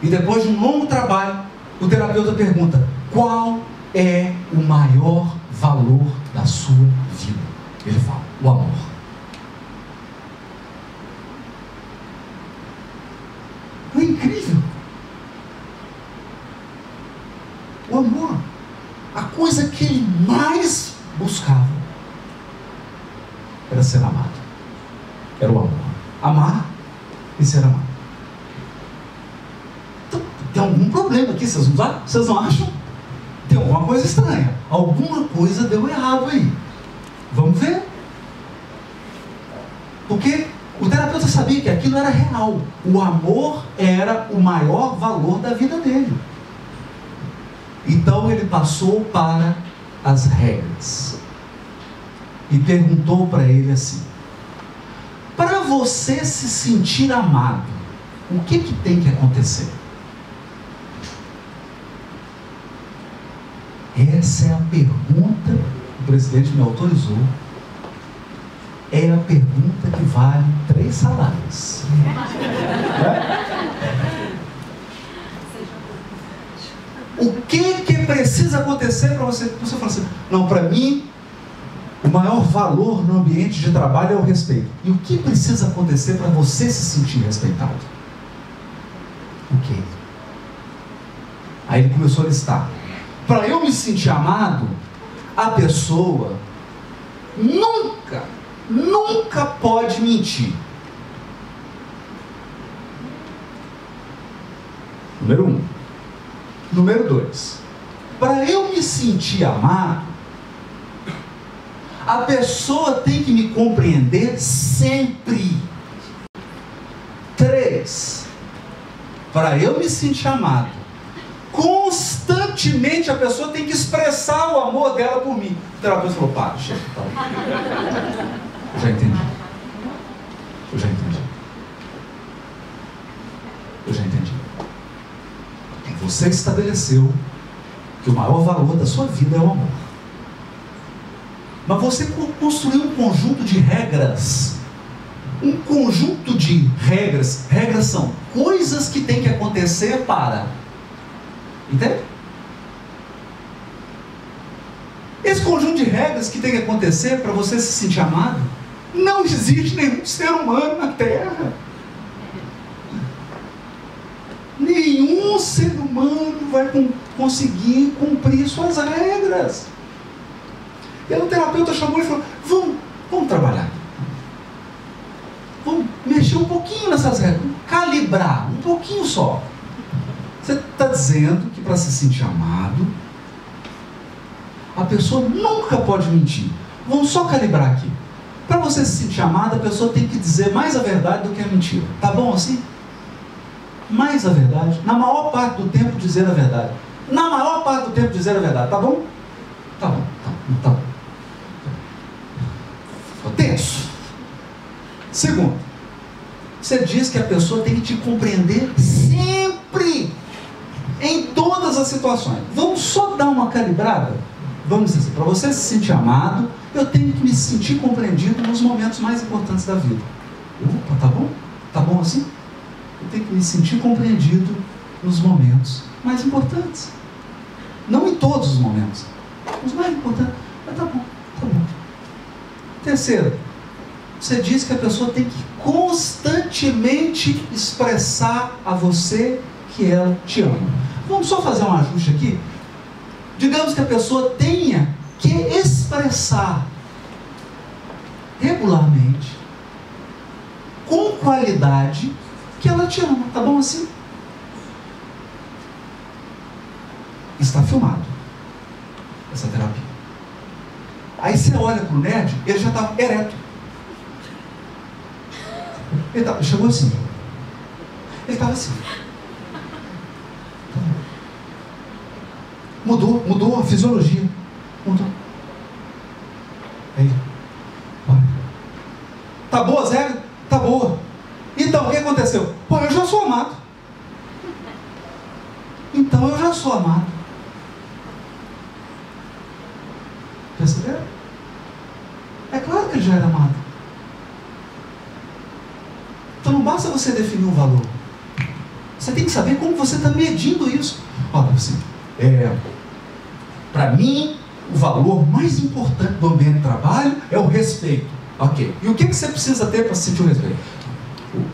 E depois de um longo trabalho, o terapeuta pergunta: qual é o maior valor da sua vida? Ele fala: o amor. É incrível? O amor, a coisa que ele mais buscava, era ser amado. Era o amor. Amar e ser amado. Então, tem algum problema aqui, vocês não, vocês não acham? Tem alguma coisa estranha. Alguma coisa deu errado aí. Vamos ver. Porque o terapeuta sabia que aquilo era real. O amor era o maior valor da vida dele. Então ele passou para as regras e perguntou para ele assim: Para você se sentir amado, o que, que tem que acontecer? Essa é a pergunta, o presidente me autorizou. É a pergunta que vale três salários. O que que precisa acontecer para você? Você fala assim, não, para mim, o maior valor no ambiente de trabalho é o respeito. E o que precisa acontecer para você se sentir respeitado? O quê? Aí ele começou a listar para eu me sentir amado, a pessoa nunca, nunca pode mentir. Número um. Número dois. Para eu me sentir amado, a pessoa tem que me compreender sempre. Três. Para eu me sentir amado, constantemente a pessoa tem que expressar o amor dela por mim. O terapeuta falou, para. Tá. Eu já entendi. Eu já entendi. Eu já entendi. Você estabeleceu que o maior valor da sua vida é o amor. Mas você construiu um conjunto de regras. Um conjunto de regras. Regras são coisas que têm que acontecer para Entende? Esse conjunto de regras que tem que acontecer para você se sentir amado, não existe nenhum ser humano na Terra. Nenhum ser humano vai conseguir cumprir suas regras. E aí o terapeuta chamou e falou: vamos, vamos trabalhar. Vamos mexer um pouquinho nessas regras, calibrar, um pouquinho só. Você está dizendo que para se sentir amado, a pessoa nunca pode mentir. Vamos só calibrar aqui. Para você se sentir amado, a pessoa tem que dizer mais a verdade do que a mentira. Tá bom assim? Mais a verdade. Na maior parte do tempo, dizer a verdade. Na maior parte do tempo, dizer a verdade. Tá bom? Tá bom, tá, tá bom. Tenso. Segundo, você diz que a pessoa tem que te compreender sempre em todas as situações. Vamos só dar uma calibrada? Vamos dizer, para você se sentir amado, eu tenho que me sentir compreendido nos momentos mais importantes da vida. Opa, tá bom? Tá bom assim? Eu tenho que me sentir compreendido nos momentos mais importantes. Não em todos os momentos, os mais importantes. Mas tá bom, tá bom. Terceiro, você diz que a pessoa tem que constantemente expressar a você que ela te ama. Vamos só fazer um ajuste aqui? Digamos que a pessoa tenha que expressar regularmente, com qualidade, que ela te ama. Tá bom assim? Está filmado essa terapia. Aí você olha para o nerd, ele já estava ereto. Ele tava, chegou assim. Ele estava assim. Mudou, mudou a fisiologia. Mudou. Aí. Tá boa, Zé? Tá boa. Então, o que aconteceu? Pô, eu já sou amado. Então eu já sou amado. Perceberam? É claro que ele já era amado. Então não basta você definir um valor. Você tem que saber como você está medindo isso. Olha, assim, é, para mim, o valor mais importante do ambiente de trabalho é o respeito. Ok. E o que, que você precisa ter para sentir o respeito?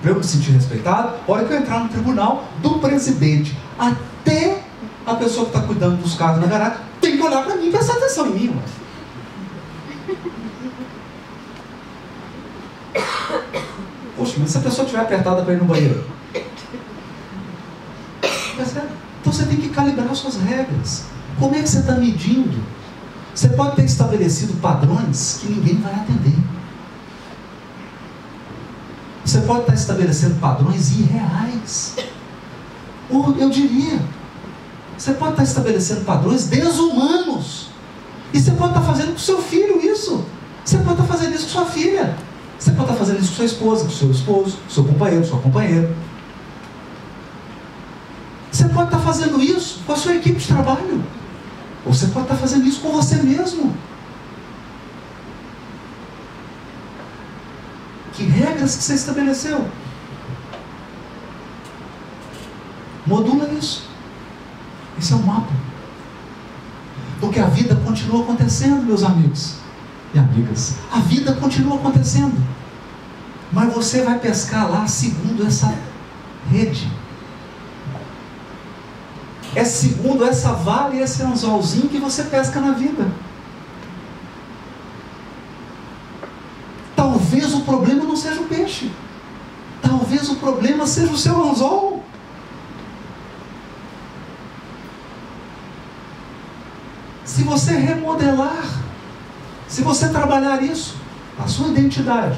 Para eu me sentir respeitado, hora que eu entrar no tribunal do presidente, até a pessoa que está cuidando dos carros na garagem tem que olhar para mim e prestar atenção em mim. Mas. Poxa, mas se a pessoa estiver apertada para ir no banheiro? Então você tem que calibrar suas regras. Como é que você está medindo? Você pode ter estabelecido padrões que ninguém vai atender. Você pode estar estabelecendo padrões irreais. Ou eu diria, você pode estar estabelecendo padrões desumanos. E você pode estar fazendo com seu filho isso. Você pode estar fazendo isso com sua filha. Você pode estar fazendo isso com sua esposa, com seu esposo, com seu companheiro, sua companheira. Você pode estar fazendo isso com a sua equipe de trabalho. Ou você pode estar fazendo isso com você mesmo. Que regras que você estabeleceu? Modula isso. Esse é o mapa. Porque a vida continua acontecendo, meus amigos e amigas. A vida continua acontecendo. Mas você vai pescar lá segundo essa rede. É segundo essa vale, esse anzolzinho que você pesca na vida. Talvez o problema não seja o peixe. Talvez o problema seja o seu anzol. Se você remodelar, se você trabalhar isso, a sua identidade,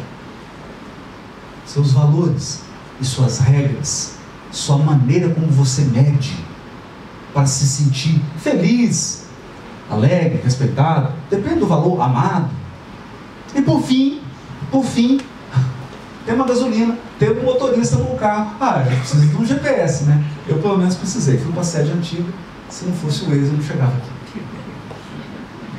seus valores e suas regras, sua maneira como você mede para se sentir feliz, alegre, respeitado, depende do valor, amado. E por fim, por fim, tem uma gasolina, tem um motorista no carro. Ah, eu preciso de um GPS, né? Eu pelo menos precisei. Fui para a sede antiga, se não fosse o Waze eu não chegava aqui.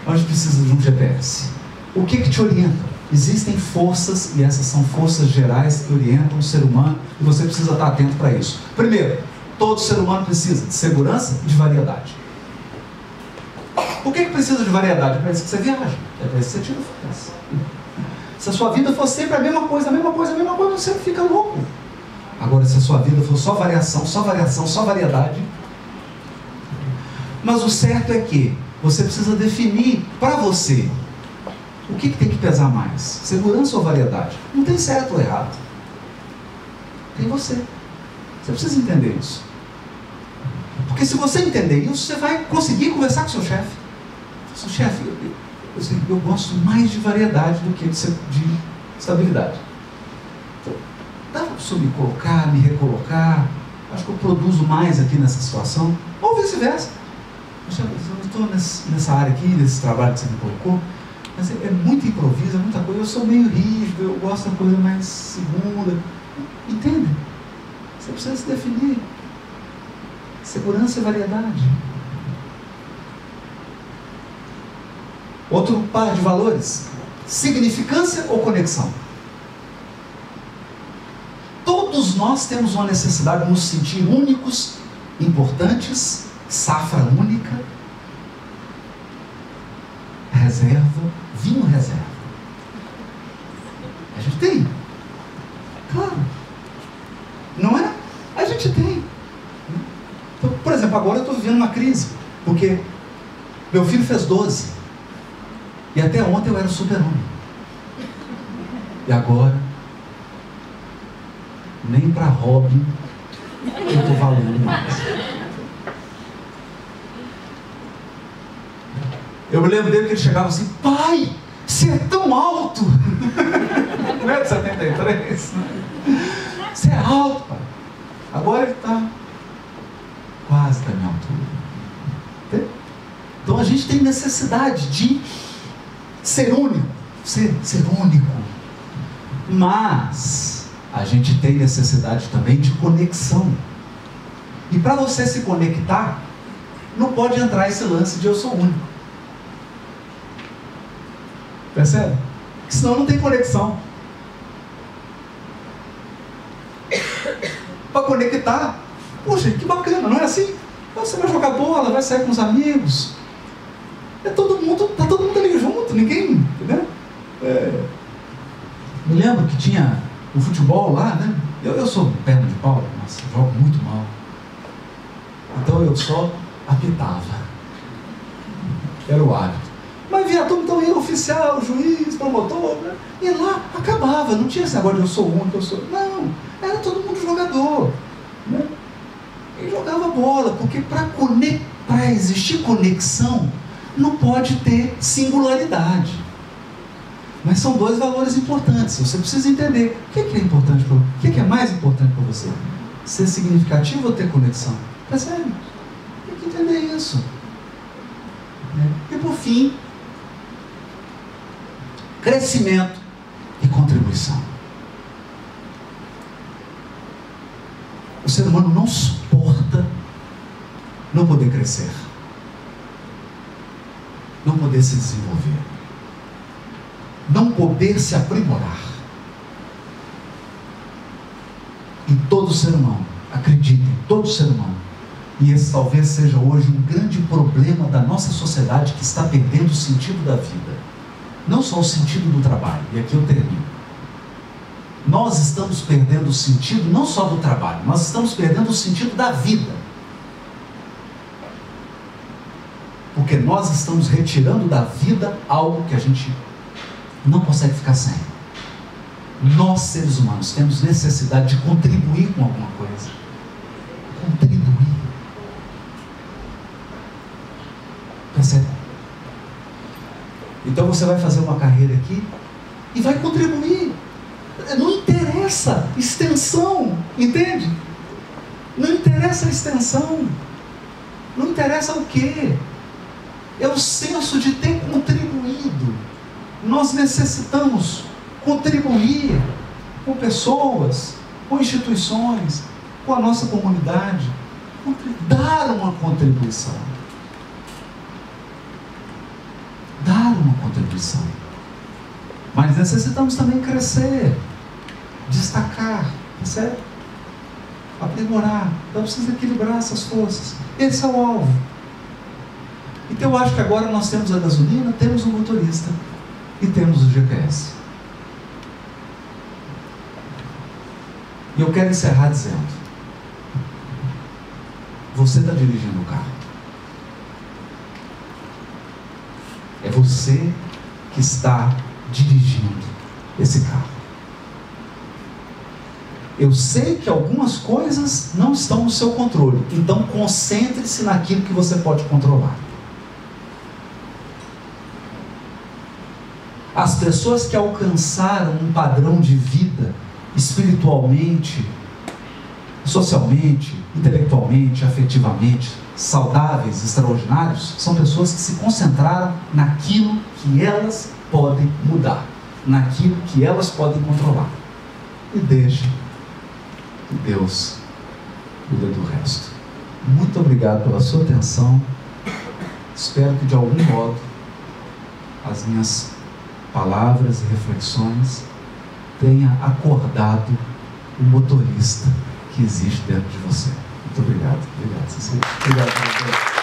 Onde precisa de um GPS? O que, que te orienta? Existem forças, e essas são forças gerais que orientam o ser humano, e você precisa estar atento para isso. Primeiro, todo ser humano precisa de segurança e de variedade. Por que, que precisa de variedade? É para isso que você viaja, é para isso que você tira férias. Se a sua vida for sempre a mesma coisa, a mesma coisa, a mesma coisa, você fica louco. Agora, se a sua vida for só variação, só variação, só variedade. Mas o certo é que você precisa definir para você o que, que tem que pesar mais: segurança ou variedade? Não tem certo ou errado. Tem você. Você precisa entender isso. Porque se você entender isso, você vai conseguir conversar com seu chefe. Seu chefe, eu, eu, eu, gosto mais de variedade do que de, de estabilidade. Então, dá para o me colocar, me recolocar? Acho que eu produzo mais aqui nessa situação. Ou vice-versa. Eu estou nessa área aqui, nesse trabalho que você me colocou, mas é, é muito improviso, é muita coisa. Eu sou meio rígido, eu gosto da coisa mais segura. Entende? Você precisa se definir. Segurança e variedade. Outro par de valores: significância ou conexão. Todos nós temos uma necessidade de nos sentir únicos, importantes, safra única, reserva, vinho reserva. A gente tem. Claro. Não é? A gente tem. Então, por exemplo, agora eu estou vivendo uma crise, porque meu filho fez 12. E até ontem eu era super-homem. E agora, nem para Robin eu estou valendo mais. Eu me lembro dele que ele chegava assim, pai, você é tão alto! Não é de 73? Você é alto, pai. Agora ele está quase da minha altura. Então a gente tem necessidade de ser único, ser, ser único. Mas a gente tem necessidade também de conexão. E para você se conectar, não pode entrar esse lance de eu sou único. Percebe? Senão não tem conexão. Para conectar, poxa, que bacana, não é assim? Você vai jogar bola, vai sair com os amigos. É todo mundo, tá todo mundo ali junto, ninguém, entendeu? É, me lembro que tinha o futebol lá, né? Eu, eu sou perna de pau, mas jogo muito mal. Então eu só apitava. Era o hábito. Mas via todo então ia oficial, juiz, promotor, né? e lá acabava, não tinha esse negócio de eu sou único, eu sou. Não, era todo mundo jogador. Jogava bola, porque para existir conexão, não pode ter singularidade. Mas são dois valores importantes. Você precisa entender o que é, importante para o que é mais importante para você. Ser significativo ou ter conexão? Percebe? Tem que entender isso. Né? E por fim, crescimento e contribuição. O ser humano não suporta não poder crescer, não poder se desenvolver, não poder se aprimorar. E todo ser humano, acreditem, todo ser humano, e esse talvez seja hoje um grande problema da nossa sociedade que está perdendo o sentido da vida. Não só o sentido do trabalho, e aqui eu termino nós estamos perdendo o sentido não só do trabalho, nós estamos perdendo o sentido da vida. Porque nós estamos retirando da vida algo que a gente não consegue ficar sem. Nós, seres humanos, temos necessidade de contribuir com alguma coisa. Contribuir. Percebe? Então você vai fazer uma carreira aqui e vai contribuir interessa extensão, entende? Não interessa a extensão. Não interessa o quê? É o senso de ter contribuído. Nós necessitamos contribuir com pessoas, com instituições, com a nossa comunidade, dar uma contribuição. Dar uma contribuição. Mas necessitamos também crescer destacar, percebe? Aprimorar. Então precisa equilibrar essas forças. Esse é o alvo. Então eu acho que agora nós temos a gasolina, temos o motorista e temos o GPS. E eu quero encerrar dizendo: você está dirigindo o carro. É você que está dirigindo esse carro. Eu sei que algumas coisas não estão no seu controle, então concentre-se naquilo que você pode controlar. As pessoas que alcançaram um padrão de vida espiritualmente, socialmente, intelectualmente, afetivamente, saudáveis, extraordinários, são pessoas que se concentraram naquilo que elas podem mudar, naquilo que elas podem controlar. E deixem e Deus cuida do resto. Muito obrigado pela sua atenção. Espero que de algum modo as minhas palavras e reflexões tenha acordado o motorista que existe dentro de você. Muito obrigado. Obrigado, Cecília. Obrigado,